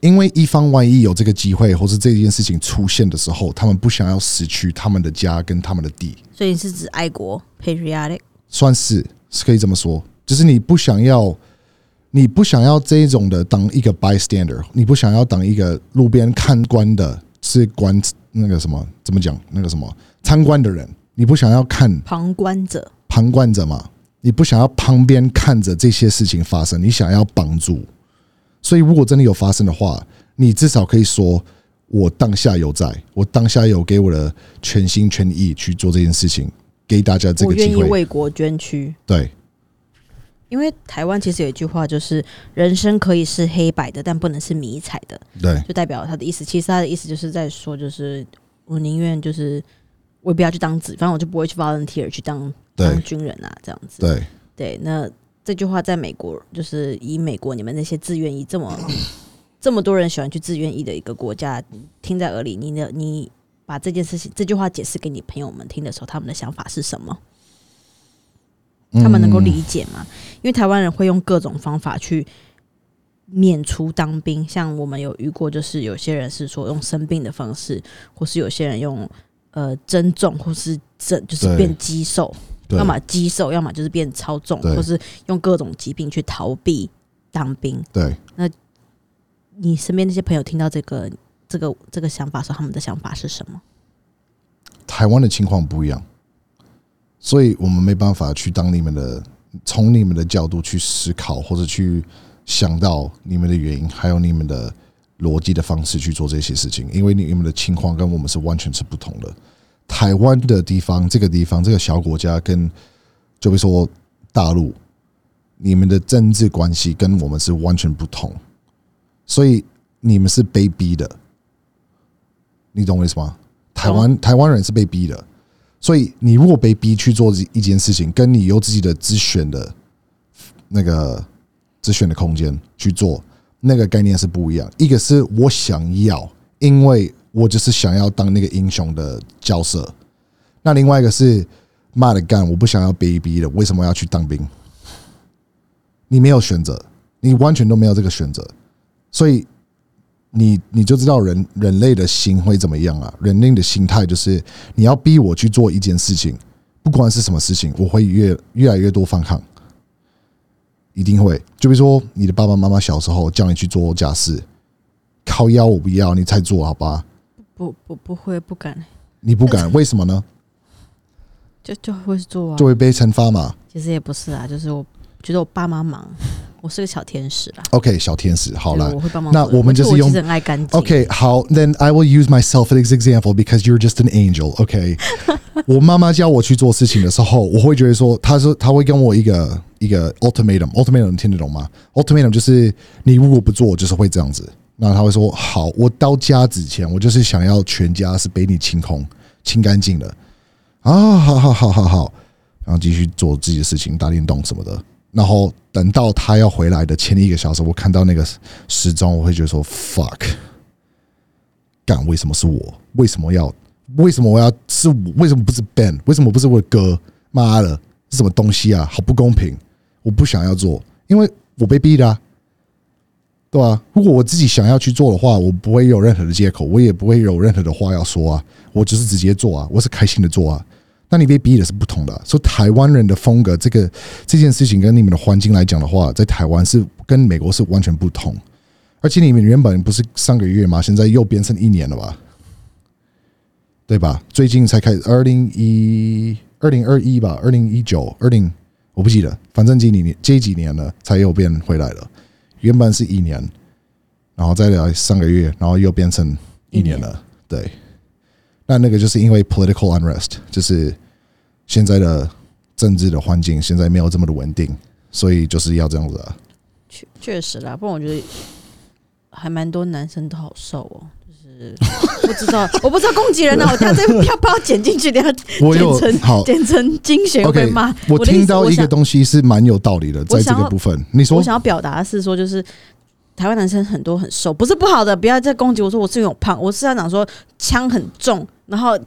因为一方万一有这个机会，或是这件事情出现的时候，他们不想要失去他们的家跟他们的地，所以你是指爱国 patriotic？算是是可以这么说，就是你不想要，你不想要这一种的当一个 bystander，你不想要当一个路边看官的，是观那个什么怎么讲那个什么参观的人，你不想要看旁观者，旁观者嘛，你不想要旁边看着这些事情发生，你想要帮助。所以，如果真的有发生的话，你至少可以说，我当下有在，我当下有给我的全心全意去做这件事情，给大家这我愿意个机会。为国捐躯。对因为台湾其实有一句话，就是人生可以是黑白的，但不能是迷彩的，对就代表他的意思。其实他的意思就是在说，就是我宁愿就是我也不要去当子，反正我就不会去 volunteer 去当当军人啊，这样子。对对，那这句话在美国，就是以美国你们那些自愿役这么这么多人喜欢去自愿役的一个国家，听在耳里，你的你把这件事情这句话解释给你朋友们听的时候，他们的想法是什么？他们能够嗯。理解吗？因为台湾人会用各种方法去免除当兵，像我们有遇过，就是有些人是说用生病的方式，或是有些人用呃增重，或是增就是变肌瘦，对。要么肌瘦，要么就是变超重，或是用各种疾病去逃避当兵。对，那你身边那些朋友听到这个这个这个想法的时候，他们的想法是什么？台湾的情况不一样，所以我们没办法去当你们的，从你们的角度去思考，或者去想到你们的原因，还有你们的逻辑的方式去做这些事情，因为你们的情况跟我们是完全是不同的。台湾的地方，这个地方，这个小国家，跟就比如说大陆，你们的政治关系跟我们是完全不同，所以你们是被逼的，你懂我意思吗？台湾台湾人是被逼的，所以你如果被逼去做一件事情，跟你有自己的自选的那个自选的空间去做，那个概念是不一样。一个是我想要，因为我就是想要当那个英雄的角色；那另外一个是妈的干，我不想要被逼的，为什么要去当兵？你没有选择，你完全都没有这个选择，所以你你就知道人人类的心会怎么样啊？人类的心态就是你要逼我去做一件事情，不管是什么事情，我会越越来越多反抗，一定会。就比如说你的爸爸妈妈小时候叫你去做家事，靠腰我不要，你才做好吧？不不不会不敢，你不敢，为什么呢？就就会做啊就。会被惩罚嘛。其实也不是啊，就是我觉得我爸妈忙，我是个小天使啦。OK，小天使，好对来我会帮忙那。我们就是用爱干净。OK，好，Then I will use myself as example because you're just an angel. OK，我妈妈教我去做事情的时候，我会觉得说，她说她会跟我一个一个 ultimatum，ultimatum 你听得懂吗？ultimatum 就是你如果不做，就是会这样子。那她会说，好，我到家之前，我就是想要全家是被你清空、清干净的。啊，好好好好好，然后继续做自己的事情，打电动什么的。然后等到他要回来的前一个小时，我看到那个时钟，我会觉得说 fuck，干为什么是我？为什么要？为什么我要是？为什么不是 Ben？为什么不是我的哥？妈的，是什么东西啊？好不公平！我不想要做，因为我被逼的、对啊，如果我自己想要去做的话，我不会有任何的借口，我也不会有任何的话要说啊，我只是直接做啊，我是开心的做啊。那你被逼的是不同的啊。说台湾人的风格，这个这件事情跟你们的环境来讲的话，在台湾是跟美国是完全不同。而且你们原本不是上个月吗？现在又变成一年了吧？对吧？最近才开始，二零一二零二一吧，二零一九二零我不记得，反正这几年这几年了才又变回来了。原本是一年，然后再来上个月，然后又变成一年了。对，那那个就是因为 political unrest，就是现在的政治的环境现在没有这么的稳定，所以就是要这样子啊。确确实啦，不然我觉得还蛮多男生都好瘦哦。就是不知道，我不知道攻击人啊！我等下这要不要剪进去？等下我有剪成好剪成精选会被骂。我听到一个东西是蛮有道理的，在这个部分，你说我想要表达的是说，就是台湾男生很多很瘦，不是不好的，不要再攻击我说我是有胖，我是要讲说枪很重，然后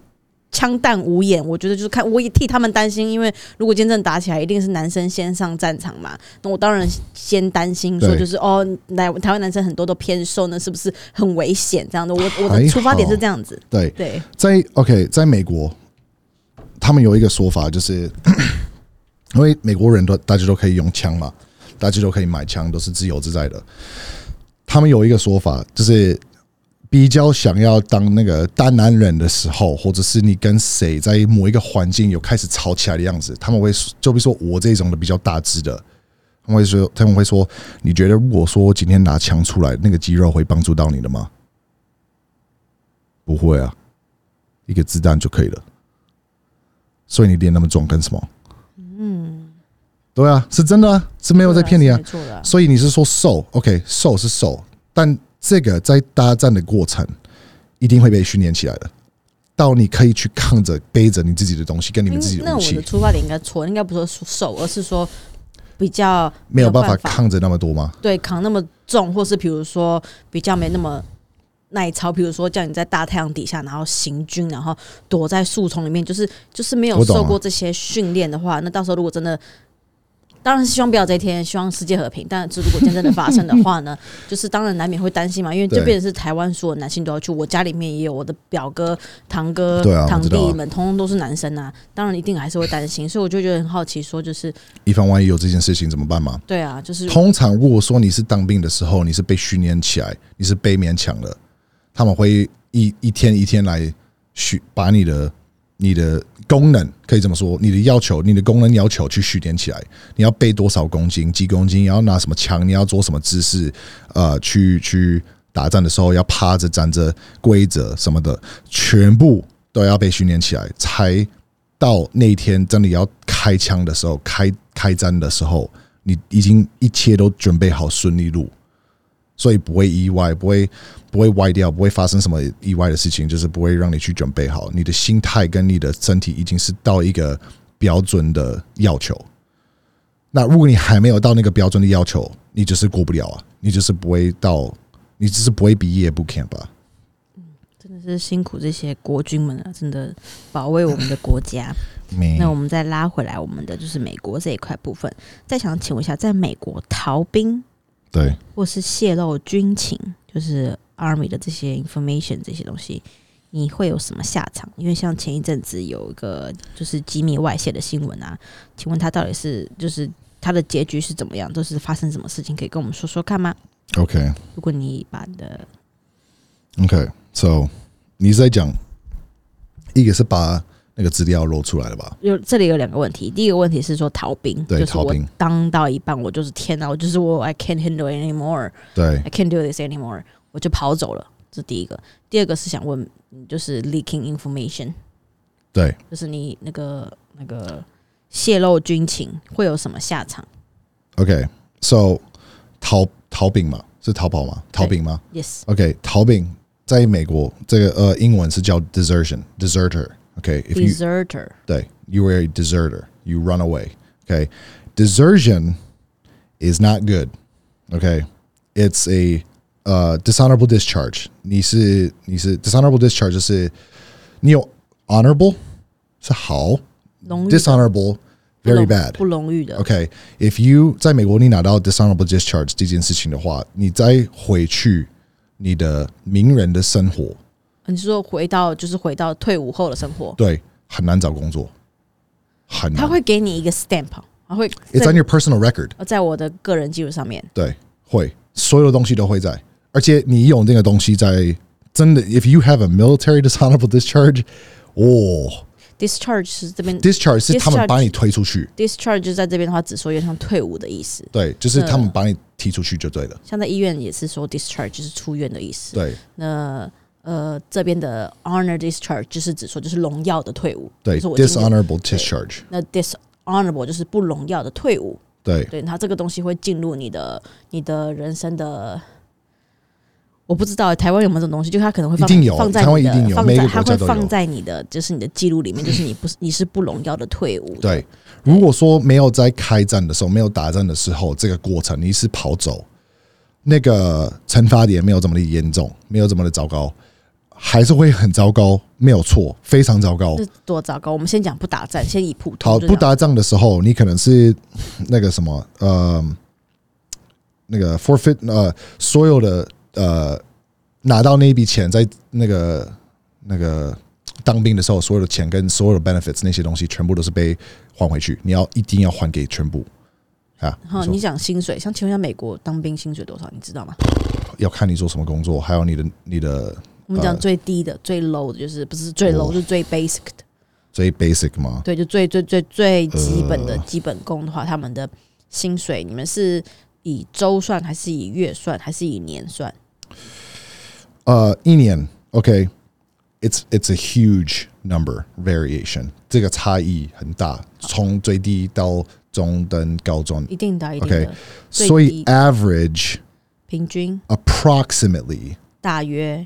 枪弹无眼，我觉得就是看我也替他们担心，因为如果真正打起来，一定是男生先上战场嘛，那我当然先担心说就是哦，来台湾男生很多都偏瘦，那是不是很危险？这样的，我我的出发点是这样子，对，对，在 OK，在美国，他们有一个说法，就是 因为美国人都大家都可以用枪嘛，大家都可以买枪，都是自由自在的。他们有一个说法，就是比较想要当那个大男人的时候，或者是你跟谁在某一个环境有开始吵起来的样子，他们会就比如说我这种的比较大只的，他们会说他们会说，你觉得如果说今天拿枪出来，那个肌肉会帮助到你的吗？不会啊，一个子弹就可以了。所以你练那么壮干什么？嗯，对啊，是真的啊，是没有在骗你啊所以你是说瘦？OK，瘦是瘦，但这个在搭战的过程一定会被训练起来的，到你可以去扛着背着你自己的东西，跟你们自己的武器那我的，出发点应该错，应该不是说瘦，而是说比较没有办法法扛着那么多吗？对扛那么重，或是比如说比较没那么耐操，比如说叫你在大太阳底下，然后行军，然后躲在树丛里面，就是就是没有受过这些训练的话，那到时候如果真的。当然是希望不要这一天，希望世界和平。但是如果真正的发生的话呢，就是当然难免会担心嘛，因为对这边是台湾所有男性都要去，我家里面也有我的表哥、堂哥、啊堂弟们，通通都是男生啊，当然一定还是会担心，所以我就觉得很好奇，说就是以防万一有这件事情怎么办嘛？对啊，就是通常如果说你是当兵的时候，你是被训练起来，你是被勉强的，他们会一一天一天来训把你的你的功能可以这么说，你的要求，你的功能要求去训练起来。你要背多少公斤，几公斤，你要拿什么枪，你要做什么姿势，呃，去去打仗的时候要趴着、站着、规则什么的，全部都要被训练起来，才到那一天真的要开枪的时候，开开战的时候，你已经一切都准备好顺利路，所以不会意外，不会不会歪掉，不会发生什么意外的事情，就是不会让你去准备好，你的心态跟你的身体已经是到一个标准的要求。那如果你还没有到那个标准的要求，你就是过不了啊，你就是不会到，你只是不会毕业不 camp 吧？真的是辛苦这些国军们啊，真的保卫我们的国家。那我们再拉回来我们的就是美国这一块部分，再想请问一下，在美国逃兵对，或是泄露军情，就是 Army 的这些 information 这些东西，你会有什么下场？因为像前一阵子有一个就是机密外泄的新闻啊，请问他到底是就是他的结局是怎么样？都是发生什么事情？可以跟我们说说看吗？OK 如果你把你的 OK，So 你是在讲一个是把那个资料露出来了吧？有这里有两个问题，第一个问题是说逃兵，对就是我逃兵当到一半，我就是天哪，我就是我 I can't handle anymore。对 I can't do this anymore，我就跑走了。这是第一个。第二个是想问，嗯就是 leaking information，对就是你那个那个泄露军情会有什么下场，OK，So 逃逃兵嘛，是逃跑吗？逃兵吗？？Yes，OK，逃兵在美国这个呃英文是叫 desertion，deserter。OK，if you deserter，对，you are a deserter, you run away. Okay, desertion is not good. Okay, it's a uh dishonorable discharge. 你是你是 dishonorable discharge 就是你有 honorable 是好荣誉的，dishonorable 不 very 荣 bad. 不荣誉的。 OK, if you 在美国你拿到 dishonorable discharge 这件事情的话，你再回去你的名人的生活， 你是说回到就是回到退伍后的生活？对，很难找工作。很难。他会给你一个 stamp，他会 It's on your personal record，在我的个人记录上面。对，会所有的东西都会在，而且你有那个东西在，真的，if you have a military dishonorable discharge，哦 discharge 是这边，discharge 是他们把你推出去，discharge 就在这边的话，只说有点像退伍的意思。对，就是嗯他们把你踢出去就对了，像在医院也是说 discharge 就是出院的意思。对那呃这边的 honor discharge 就是指说就是荣耀的退伍。对就是我今天，dishonorable discharge，那 dishonorable 就是不荣耀的退伍。对，对，它这个东西会进入你的你的人生的。我不知道台湾有没有这种东西，就是它可能会放一定有放在你的台湾一定有每个放在它国家都有会放在你的就是你的记录里面，就是你不是你是不荣耀的退伍。对，如果说没有在开战的时候，没有打仗的时候，这个过程你是跑走，那个惩罚也没有这么的严重，没有这么的糟糕，还是会很糟糕，没有错，非常糟糕。是多糟糕！我们先讲不打仗，先以普通好，不打仗的时候，你可能是那个什么，呃，那个 forfeit，呃，所有的呃拿到那一笔钱，在那个那个当兵的时候，所有的钱跟所有的 benefits 那些东西，全部都是被还回去，你要一定要还给全部啊。好，你讲薪水，像请问一下，美国当兵薪水多少？你知道吗？要看你做什么工作，还有你的你的我们讲呃。最低的、最 low 的，就是不是最 low，、哦。是最 basic 的，最 basic 吗？对，就最最最最基本的呃。基本功的话，他们的薪水，你们是以周算，还是以月算，还是以年算？呃，一年，OK，it's it's a huge number variation，这个差异很大，从最低到中等、高中，一定的，一定的。OK，所以 average 平均？approximately 大约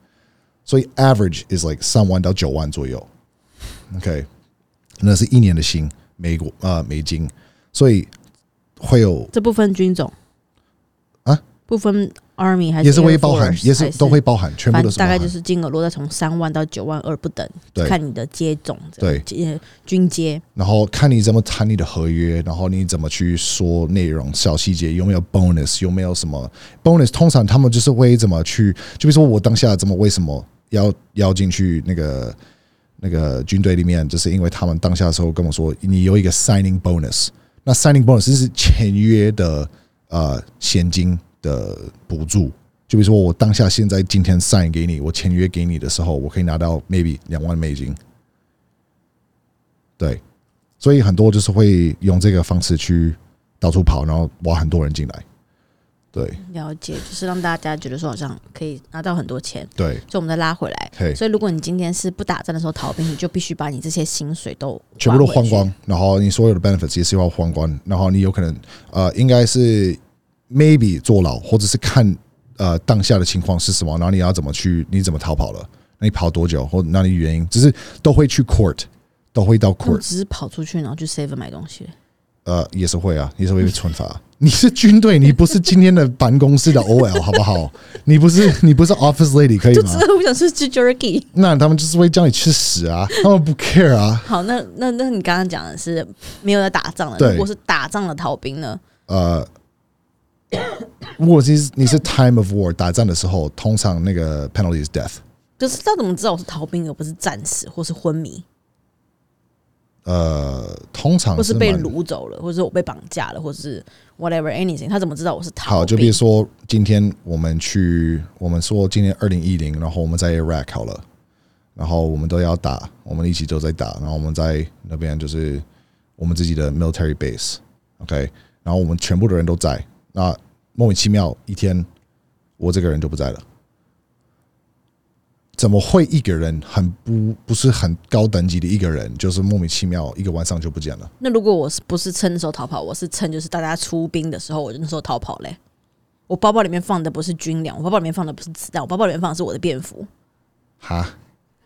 所以 average is like 三万到九万左右。OK，那是一年的薪，美国呃美金，所以会有这部分军种。啊，部分 army 还是也是会包含，也是都会包含，全部反都是。大概就是金额落在从三万到九万二不等，对看你的接种，对阶军阶，然后看你怎么谈你的合约，然后你怎么去说内容、小细节，有没有 bonus，有没有什么 bonus？通常他们就是会怎么去，就比如说我当下怎么为什么要要进去那个那个军队里面，就是因为他们当下的时候跟我说，你有一个 signing bonus，那 signing bonus 是签约的呃现金的补助。就比如说，我当下现在今天 sign 给你，我签约给你的时候，我可以拿到 maybe 两万美金。对，所以很多就是会用这个方式去到处跑，然后挖很多人进来。对了解，就是让大家觉得说好像可以拿到很多钱，对，所以我们再拉回来。嘿，所以如果你今天是不打仗的时候逃兵，你就必须把你这些薪水都全部都花光，然后你所有的 benefits 也是要花光，然后你有可能呃，应该是 maybe 坐牢，或者是看呃当下的情况是什么，然后你要怎么去，你怎么逃跑了，那你跑多久，或哪里原因，只是都会去 court，都会到 court，只是跑出去然后去 save 买东西。呃，也是会啊，也是会被惩罚。你是军队，你不是今天的办公室的 OL 好不好？你不是你不是 office lady 可以吗我想吃吃 jerky。那他们就是会叫你吃屎啊，他们不 care 啊。好，那那那你刚刚讲的是没有在打仗的，如果是打仗的逃兵呢？呃，如果是你是 time of war 打仗的时候，通常那个 penalty is death。就是他怎么知道我是逃兵而不是战死或是昏迷，呃，通常或是被掳走了，或者是我被绑架了，或者是 whatever anything？他怎么知道我是逃兵？好，就比如说今天我们去，我们说今天二零一零，然后我们在 Iraq 好了，然后我们都要打，我们一起都在打，然后我们在那边就是我们自己的 military base，OK，、然后我们全部的人都在，那莫名其妙一天我这个人就不在了。怎么会一个人很不不是很高等级的一个人，就是莫名其妙一个晚上就不见了？那如果我是不是趁那时候逃跑，我是趁就是大家出兵的时候，我就那时候逃跑嘞。我包包里面放的不是军粮，我包包里面放的不是子弹，我包包里面放的是我的便服。哈，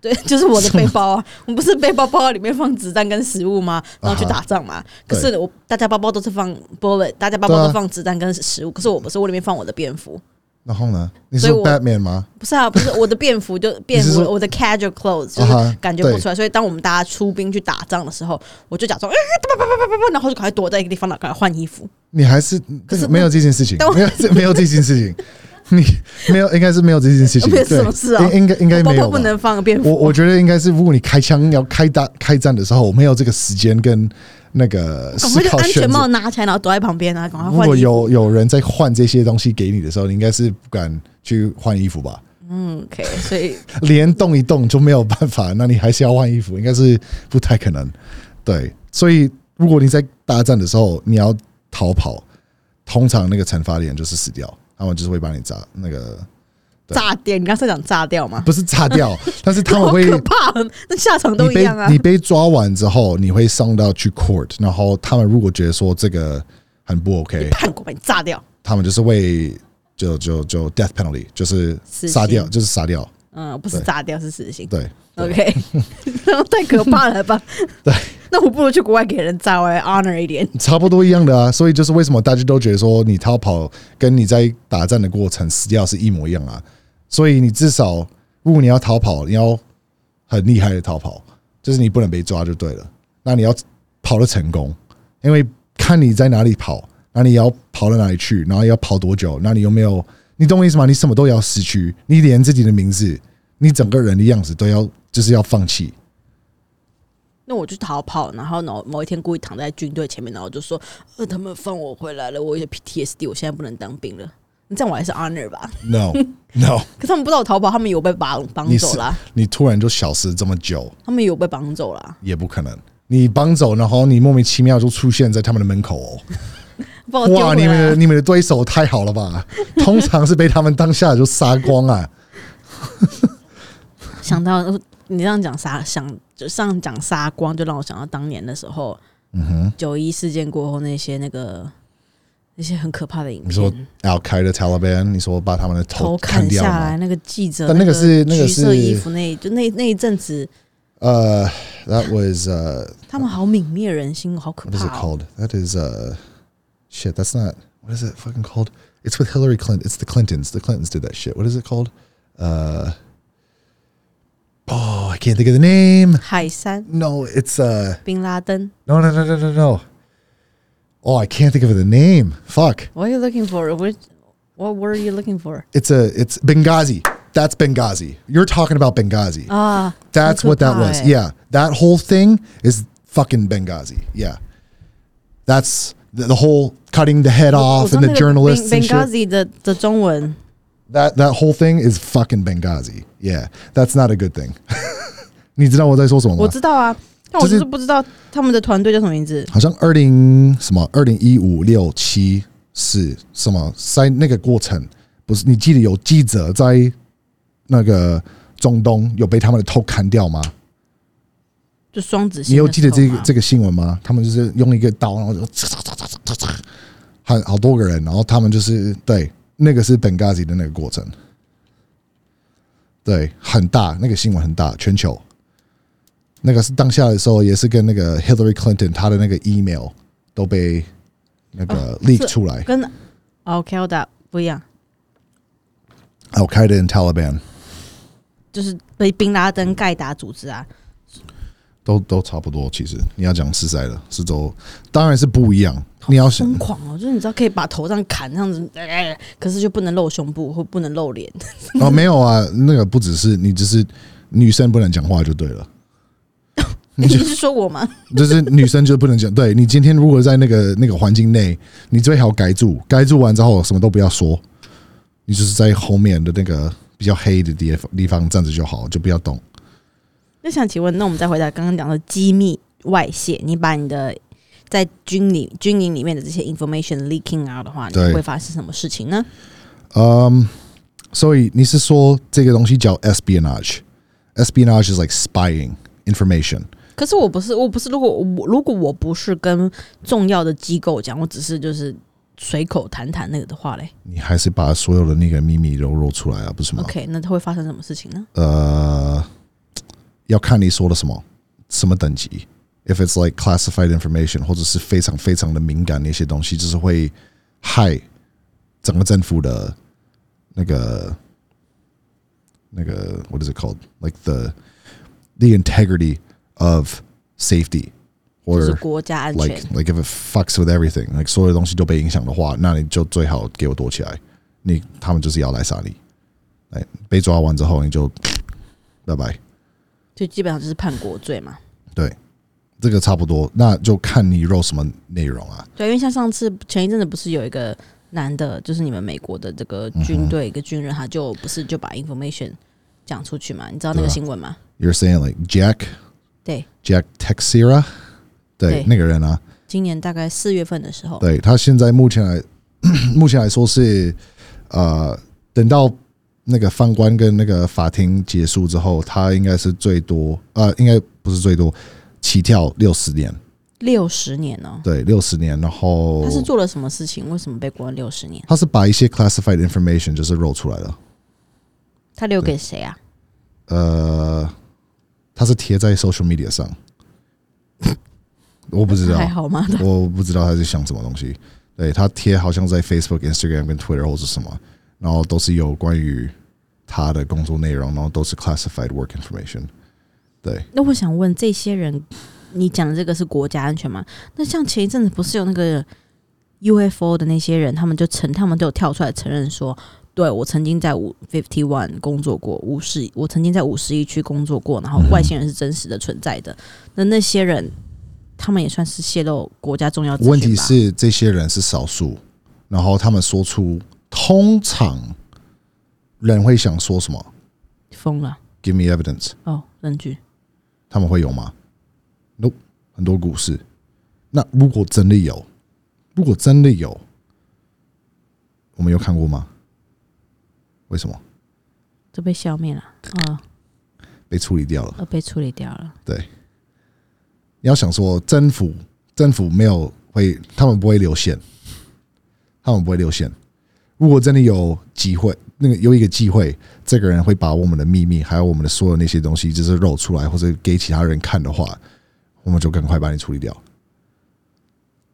对，就是我的背包啊，我不是背包包里面放子弹跟食物吗？然后去打仗嘛。可是我大家包包都是放 bullet，大家包包都放子弹跟食物，可是我不是，我里面放我的便服。然后呢？你是 Batman 吗？不是啊，不是我的便服就 便服，我的 casual clothes 就是感觉不出来。所以当我们大家出兵去打仗的时候，我就假装，然后就赶快躲在一个地方，赶快换衣服。你还是可是没有这件事情，没有没有这件事情，你 没有应该是没有这件事情，什么事啊？应该应该没有，不能放便服。我我觉得应该是，如果你开枪要开打开战的时候，我没有这个时间跟。那个思考安全帽拿起来，然后躲在旁边啊，赶快换。如果有有人在换这些东西给你的时候，你应该是不敢去换衣服吧？嗯，OK，所以 连动一动就没有办法，那你还是要换衣服，应该是不太可能。对，所以如果你在大战的时候你要逃跑，通常那个惩罚点就是死掉，他们就是会把你炸那个。炸掉？你刚才讲炸掉吗？不是炸掉，但是他们会可怕，那下场都一样啊。你被抓完之后，你会上到去 court，然后他们如果觉得说这个很不 OK，判过把你炸掉，他们就是会就就就 death penalty，就是杀掉，就是杀掉。嗯，不是炸掉，是死刑。对，OK，太可怕了吧？对，那我不如去国外给人炸，我 honor 一点。差不多一样的啊，所以就是为什么大家都觉得说你逃跑跟你在打战的过程死掉是一模一样啊？所以你至少，如果你要逃跑，你要很厉害的逃跑，就是你不能被抓就对了。那你要跑的成功，因为看你在哪里跑，那你要跑到哪里去，然后要跑多久，那你有没有？你懂我意思吗？你什么都要失去，你连自己的名字，你整个人的样子都要，就是要放弃。那我就逃跑，然后某某一天故意躺在军队前面，然后就说：“呃，他们放我回来了，我有 PTSD，我现在不能当兵了。”这样我还是 honor 吧？No No，可他们不知道我逃跑，他们有被绑绑走了。你突然就消失这么久，他们有被绑走了？也不可能，你绑走，然后你莫名其妙就出现在他们的门口哦。哇，你们的你们的对手太好了吧？通常是被他们当下就杀光啊。想到你这样讲杀，想就上讲杀光，就让我想到当年的时候，嗯哼，九一事件过后那些那个。那些很可怕的影片。你说要开的 Taliban，你说把他们的头砍下来，那个记者，但那个是那个是衣服那就那那一阵子。呃，That was 呃，他们好泯灭人心，好可怕。What is it called? That is uh, shit. That's not. What is it fucking called? It's with Hillary Clinton. It's the Clintons. The Clintons did that shit. What is it called? Uh. Oh, I can't think of the name. 海山 No, it's uh. Bin Laden. No, no, no, no, no, no. Oh, I can't think of the name. Fuck. What are you looking for? What, what word are you looking for? It's a it's Benghazi. That's Benghazi. You're talking about Benghazi. Ah, that's what that was. Yeah, that whole thing is fucking Benghazi. Yeah, that's the, the whole cutting the head off and the journalists. Benghazi the the 中文. That that whole thing is fucking Benghazi. Yeah, that's not a good thing. 你知道我在说什么吗？我知道啊。但我就是不知道他们的团队叫什么名字。好像二零什么二零一五六七是什么？在那个过程不是？你记得有记者在那个中东有被他们的头砍掉吗？就双子，你有记得这个这个新闻吗？他们就是用一个刀，然后就嚓嚓嚓嚓嚓嚓，很好多个人，然后他们就是对那个是本 Gazi 的那个过程，对，很大，那个新闻很大，全球。那个是当下的时候，也是跟那个 Hillary Clinton 他的那个 email 都被那个 leak 出来，跟 Al Qaeda 不一样。Al Qaeda and Taliban 就是被宾拉登盖达组织啊，都都差不多。其实你要讲实在的，是都当然是不一样。你要疯狂哦，就是你知道可以把头上砍这样子，可是就不能露胸部或不能露脸。哦，没有啊，那个不只是你，只是女生不能讲话就对了。你是说我吗？就是女生就不能讲。对你今天如果在那个那个环境内，你最好盖住，盖住完之后什么都不要说，你就是在后面的那个比较黑的地方地方站着就好，就不要动。那想请问，那我们再回答刚刚讲的机密外泄，你把你的在军里军营里面的这些 information leaking out 的话，你会发生什么事情呢？嗯，所以你是说这个东西叫 espionage？espionage is like spying information。可是我不是，我不是。如果我如果我不是跟重要的机构讲，我只是就是随口谈谈那个的话嘞，你还是把所有的那个秘密都露出来啊，不是吗？OK，那它会发生什么事情呢？呃，要看你说的什么什么等级。If it's like classified information，或者是非常非常的敏感那些东西，就是会害整个政府的那个那个 what is it called? Like the the integrity of safety 就是 or 国家安全 like like if it fucks with everything, like 所有的东西都被影响的话，那你就最好给我躲起来。你他们就是要来杀你，哎，被抓完之后你就拜拜。 就基本上就是叛国罪嘛。对，这个差不多，那就看你 roll 什么内容啊。对，因为像上次前一阵子不是有一个男的，就是你们美国的这个军队一个军人，他就不是就把 information 讲出去嘛？你知道那个新闻吗？You're saying like Jack 对，Jack Texera，对对那个人啊，今年大概四月份的时候，对他现在目前来 目前来说是呃，等到那个犯官跟那个法庭结束之后，他应该是最多呃，应该不是最多，起跳六十年，六十年哦、对，六十年，然后他是做了什么事情？为什么被关六十年？他是把一些 classified information 就是 roll 出来了，他留给谁啊？呃，他是贴在 social media 上，我不知道还，好吗？我不知道他在想什么东西。对他贴好像在 Facebook、Instagram 跟 Twitter 或是什么，然后都是有关于他的工作内容，然后都是 classified work information。对，那我想问这些人，你讲的这个是国家安全吗？那像前一阵子不是有那个 UFO 的那些人，他们就承，他们都有跳出来承认说，对我曾经在五 fifty one 工作过，五十，我曾经在五十一区工作过，然后外星人是真实的存在的。那那些人，他们也算是泄露国家重要问题是这些人是少数，然后他们说出，通常人会想说什么疯了？Give me evidence。哦，证据他们会有吗？No，很多股市。那如果真的有，如果真的有，我们有看过吗？为什么都被消灭了啊，被处理掉了？呃，被处理掉了。对你要想说，政府政府没有会，他们不会留线，他们不会留线。如果真的有机会，那个有一个机会，这个人会把我们的秘密，还有我们的所有那些东西，就是露出来，或者给其他人看的话，我们就赶快把你处理掉。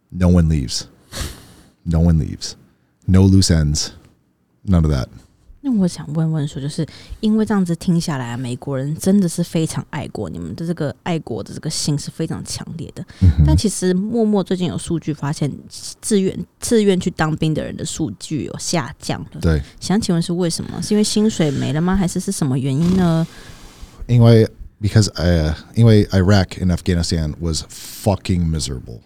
No one leaves. No one leaves. No loose ends. None of that. 那我想问问说，就是因为这样子听下来啊，美国人真的是非常爱国，你们的这个爱国的这个心是非常强烈的。但其实默默最近有数据发现，自愿自愿去当兵的人的数据有下降了。对，想请问是为什么？是因为薪水没了吗？还是是什么原因呢？因为 because uh, 因为 Iraq and Afghanistan was fucking miserable.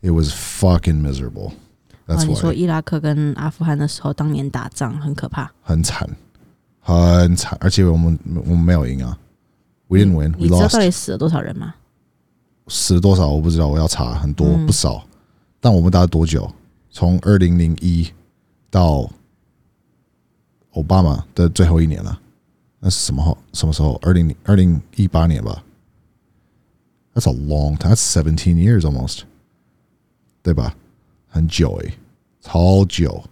It was fucking miserable. 啊你说伊拉克跟阿富汗的时候，当年打仗很可怕。很惨，很惨，而且我们我们没有赢啊，We didn't win, 你知道到底死了多少人吗？死了多少我不知道，我要查，很多嗯不少。但我们打了多久？从二零零一到奥巴马的最后一年了，那是什么号什么时候？二零二零一八年吧。That's a long time. That's seventeen years almost，对吧？很久诶、超久。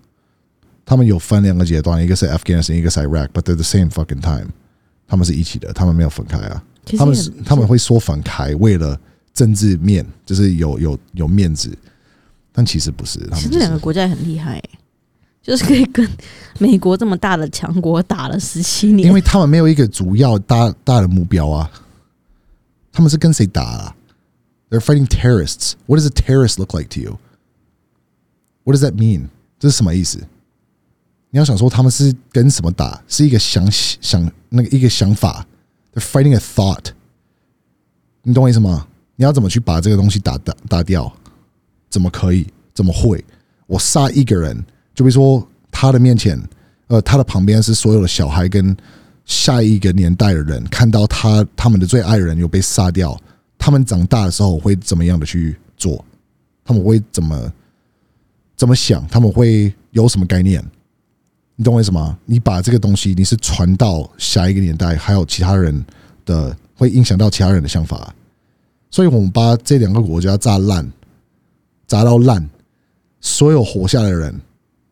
他们有分两个阶段，一个是 Afghanistan，一个是 Iraq，but they're the same fucking time。他们是一起的，他们没有分开啊。他们他们会说分开，为了政治面，就是有有有面子，但其实不是。他其实这们就是两个国家也很厉害、欸，就是可以跟美国这么大的强国打了十七年。因为他们没有一个主要大大的目标啊，他们是跟谁打啊？They're fighting terrorists. What does a terrorist look like to you? What does that mean? 这是什么意思？你要想说他们是跟什么打，是一个想想那个一个想法，the fighting a thought。你懂我意思吗？你要怎么去把这个东西打打打掉？怎么可以？怎么会？我杀一个人，就比如说他的面前，呃，他的旁边是所有的小孩跟下一个年代的人，看到他他们的最爱的人有被杀掉，他们长大的时候会怎么样的去做？他们会怎么怎么想？他们会有什么概念？你懂我意思吗？你把这个东西，你是传到下一个年代，还有其他人的，会影响到其他人的想法。所以我们把这两个国家炸烂，炸到烂，所有活下来的人，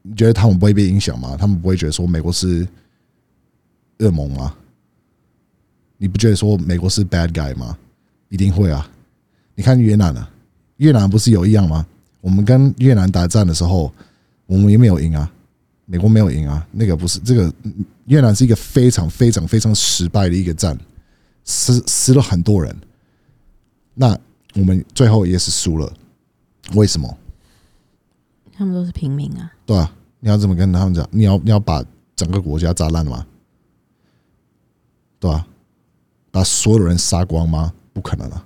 你觉得他们不会被影响吗？他们不会觉得说美国是恶魔吗？你不觉得说美国是 bad guy 吗？一定会啊！你看越南啊，越南不是有一样吗？我们跟越南打战的时候，我们也没有赢啊，美国没有赢啊。那个不是这个越南是一个非常非常非常失败的一个战，死死了很多人。那我们最后也是输了，为什么？他们都是平民啊。对啊，你要怎么跟他们讲？你要你要把整个国家砸烂吗？对吧？把所有人杀光吗？不可能啊！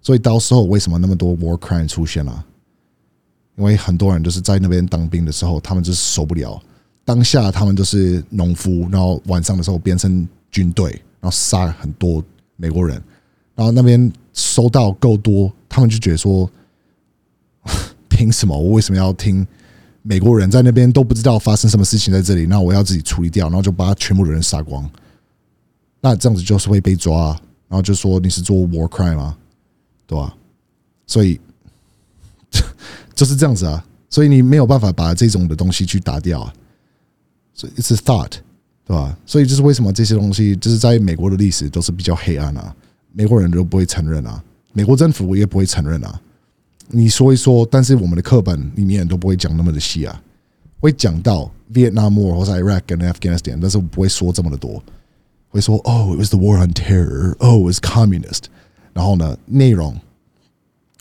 所以到时候为什么那么多 war crime 出现了？因为很多人就是在那边当兵的时候，他们就是受不了。当下他们就是农夫，然后晚上的时候变成军队，然后杀很多美国人。然后那边收到够多，他们就觉得说：凭什么？我为什么要听美国人在那边都不知道发生什么事情在这里？那我要自己处理掉，然后就把全部的人杀光。那这样子就是会被抓，然后就说你是做 war crime 吗？对吧？所以就是这样子啊，所以你没有办法把这种的东西去打掉啊。所以 it's a thought，对吧？所以就是为什么这些东西就是在美国的历史都是比较黑暗啊，美国人都不会承认啊，美国政府也不会承认啊。你说一说，但是我们的课本里面都不会讲那么的细啊，会讲到 Vietnam War 或者 Iraq 跟 Afghanistan，但是不会说这么的多。会说哦，it was the war on terror，哦，it was communist。然后呢，内容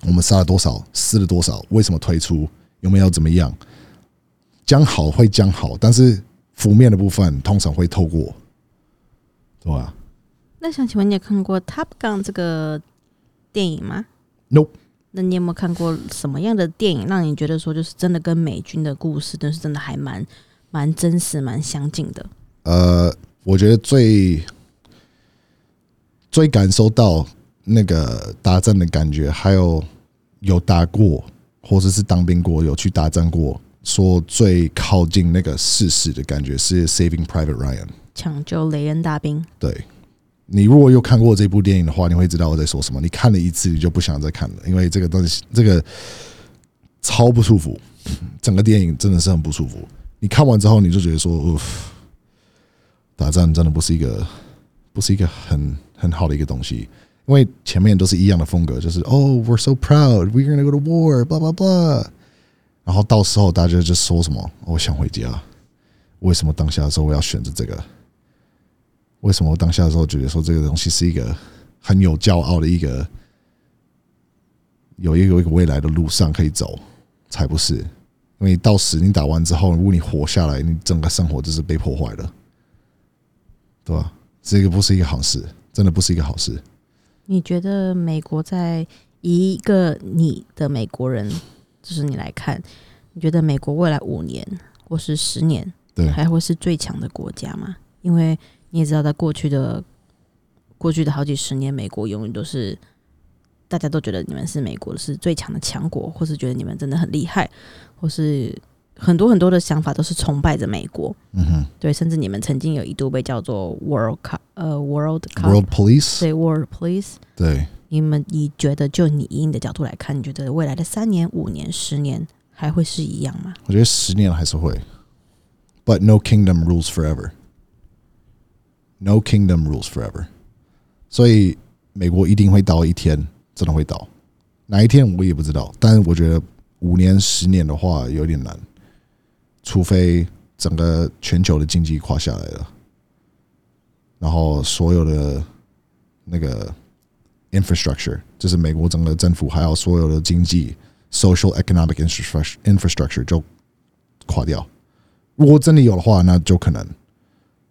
我们杀了多少，死了多少，为什么推出，有没有怎么样？讲好会讲好，但是负面的部分通常会透过，对吧？那想请问你有看过《Top Gun》这个电影吗？No。那你有没有看过什么样的电影，让你觉得说就是真的跟美军的故事，但是真的还蛮蛮真实、蛮相近的？呃。我觉得最最感受到那个打仗的感觉，还有有打过或者是当兵过、有去打仗过，说最靠近那个事实的感觉是《Saving Private Ryan》抢救雷恩大兵。对你如果有看过这部电影的话，你会知道我在说什么。你看了一次，你就不想再看了，因为这个东西这个超不舒服，整个电影真的是很不舒服。你看完之后，你就觉得说。打仗真的不是一个，不是一个很很好的一个东西，因为前面都是一样的风格，就是哦，we're so proud，we're gonna go to war，blah blah blah，然后到时候大家就说什么，我想回家。为什么当下的时候我要选择这个？为什么我当下的时候觉得说这个东西是一个很有骄傲的一个，有一个一个未来的路上可以走？才不是，因为到时你打完之后，如果你活下来，你整个生活就是被破坏的。对吧？这个不是一个好事，真的不是一个好事。你觉得美国在一个你的美国人，就是你来看，你觉得美国未来五年或是十年，对，还会是最强的国家吗？因为你也知道，在过去的过去的好几十年，美国永远都是大家都觉得你们是美国是最强的强国，或是觉得你们真的很厉害，或是。很多很多的想法都是崇拜着美国，嗯哼，对，甚至你们曾经有一度被叫做 World Cup，呃，World World Police，对，World Police，对，你们你觉得就你以你的角度来看，你觉得未来的三年、五年、十年还会是一样吗？我觉得十年还是会，But no kingdom rules forever，No kingdom rules forever，所以美国一定会倒一天，真的会倒，哪一天我也不知道，但是我觉得五年、十年的话有点难。除非整个全球的经济垮下来了，然后所有的那个 infrastructure，就是美国整个政府还有所有的经济 social economic infrastructure infrastructure 就垮掉。如果真的有的话，那就可能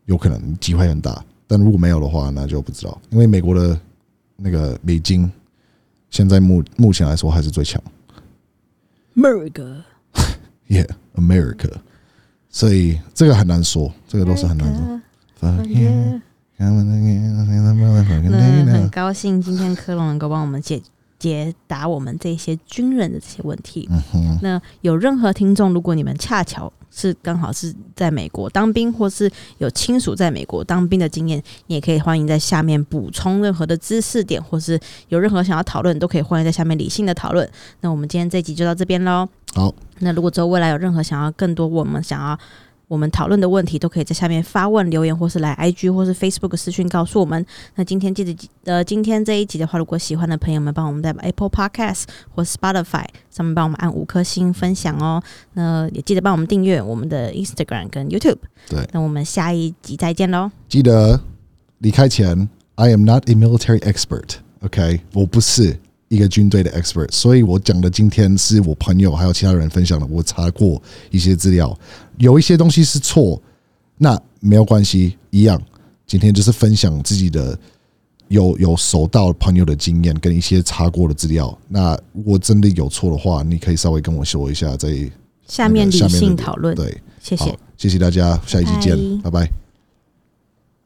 有可能机会很大。但如果没有的话，那就不知道。因为美国的那个美金现在目目前来说还是最强。America。America. 所以这个很难说，这个都是很难说。那很高兴今天科隆能够帮我们解解答我们这些军人的这些问题。那有任何听众，如果你们恰巧。是刚好是在美国当兵，或是有亲属在美国当兵的经验，你也可以欢迎在下面补充任何的知识点，或是有任何想要讨论，都可以欢迎在下面理性的讨论。那我们今天这集就到这边喽。好，那如果之后未来有任何想要更多，我们想要我们讨论的问题，都可以在下面发问留言，或是来 IG 或是 Facebook 私讯告诉我们。那今天记得呃，今天这一集的话，如果喜欢的朋友们，帮我们在 Apple Podcast 或 Spotify 上面帮我们按五颗星分享哦。那也记得帮我们订阅我们的 Instagram 跟 YouTube。对，那我们下一集再见喽。记得离开前，I am not a military expert。OK，我不是一个军队的 expert，所以我讲的今天是我朋友还有其他人分享的，我查过一些资料，有一些东西是错，那没有关系，一样。今天就是分享自己的有有收到朋友的经验跟一些查过的资料。那如果真的有错的话，你可以稍微跟我说一下，在下面理性讨论。对，谢谢。谢谢大家，下一期见，拜拜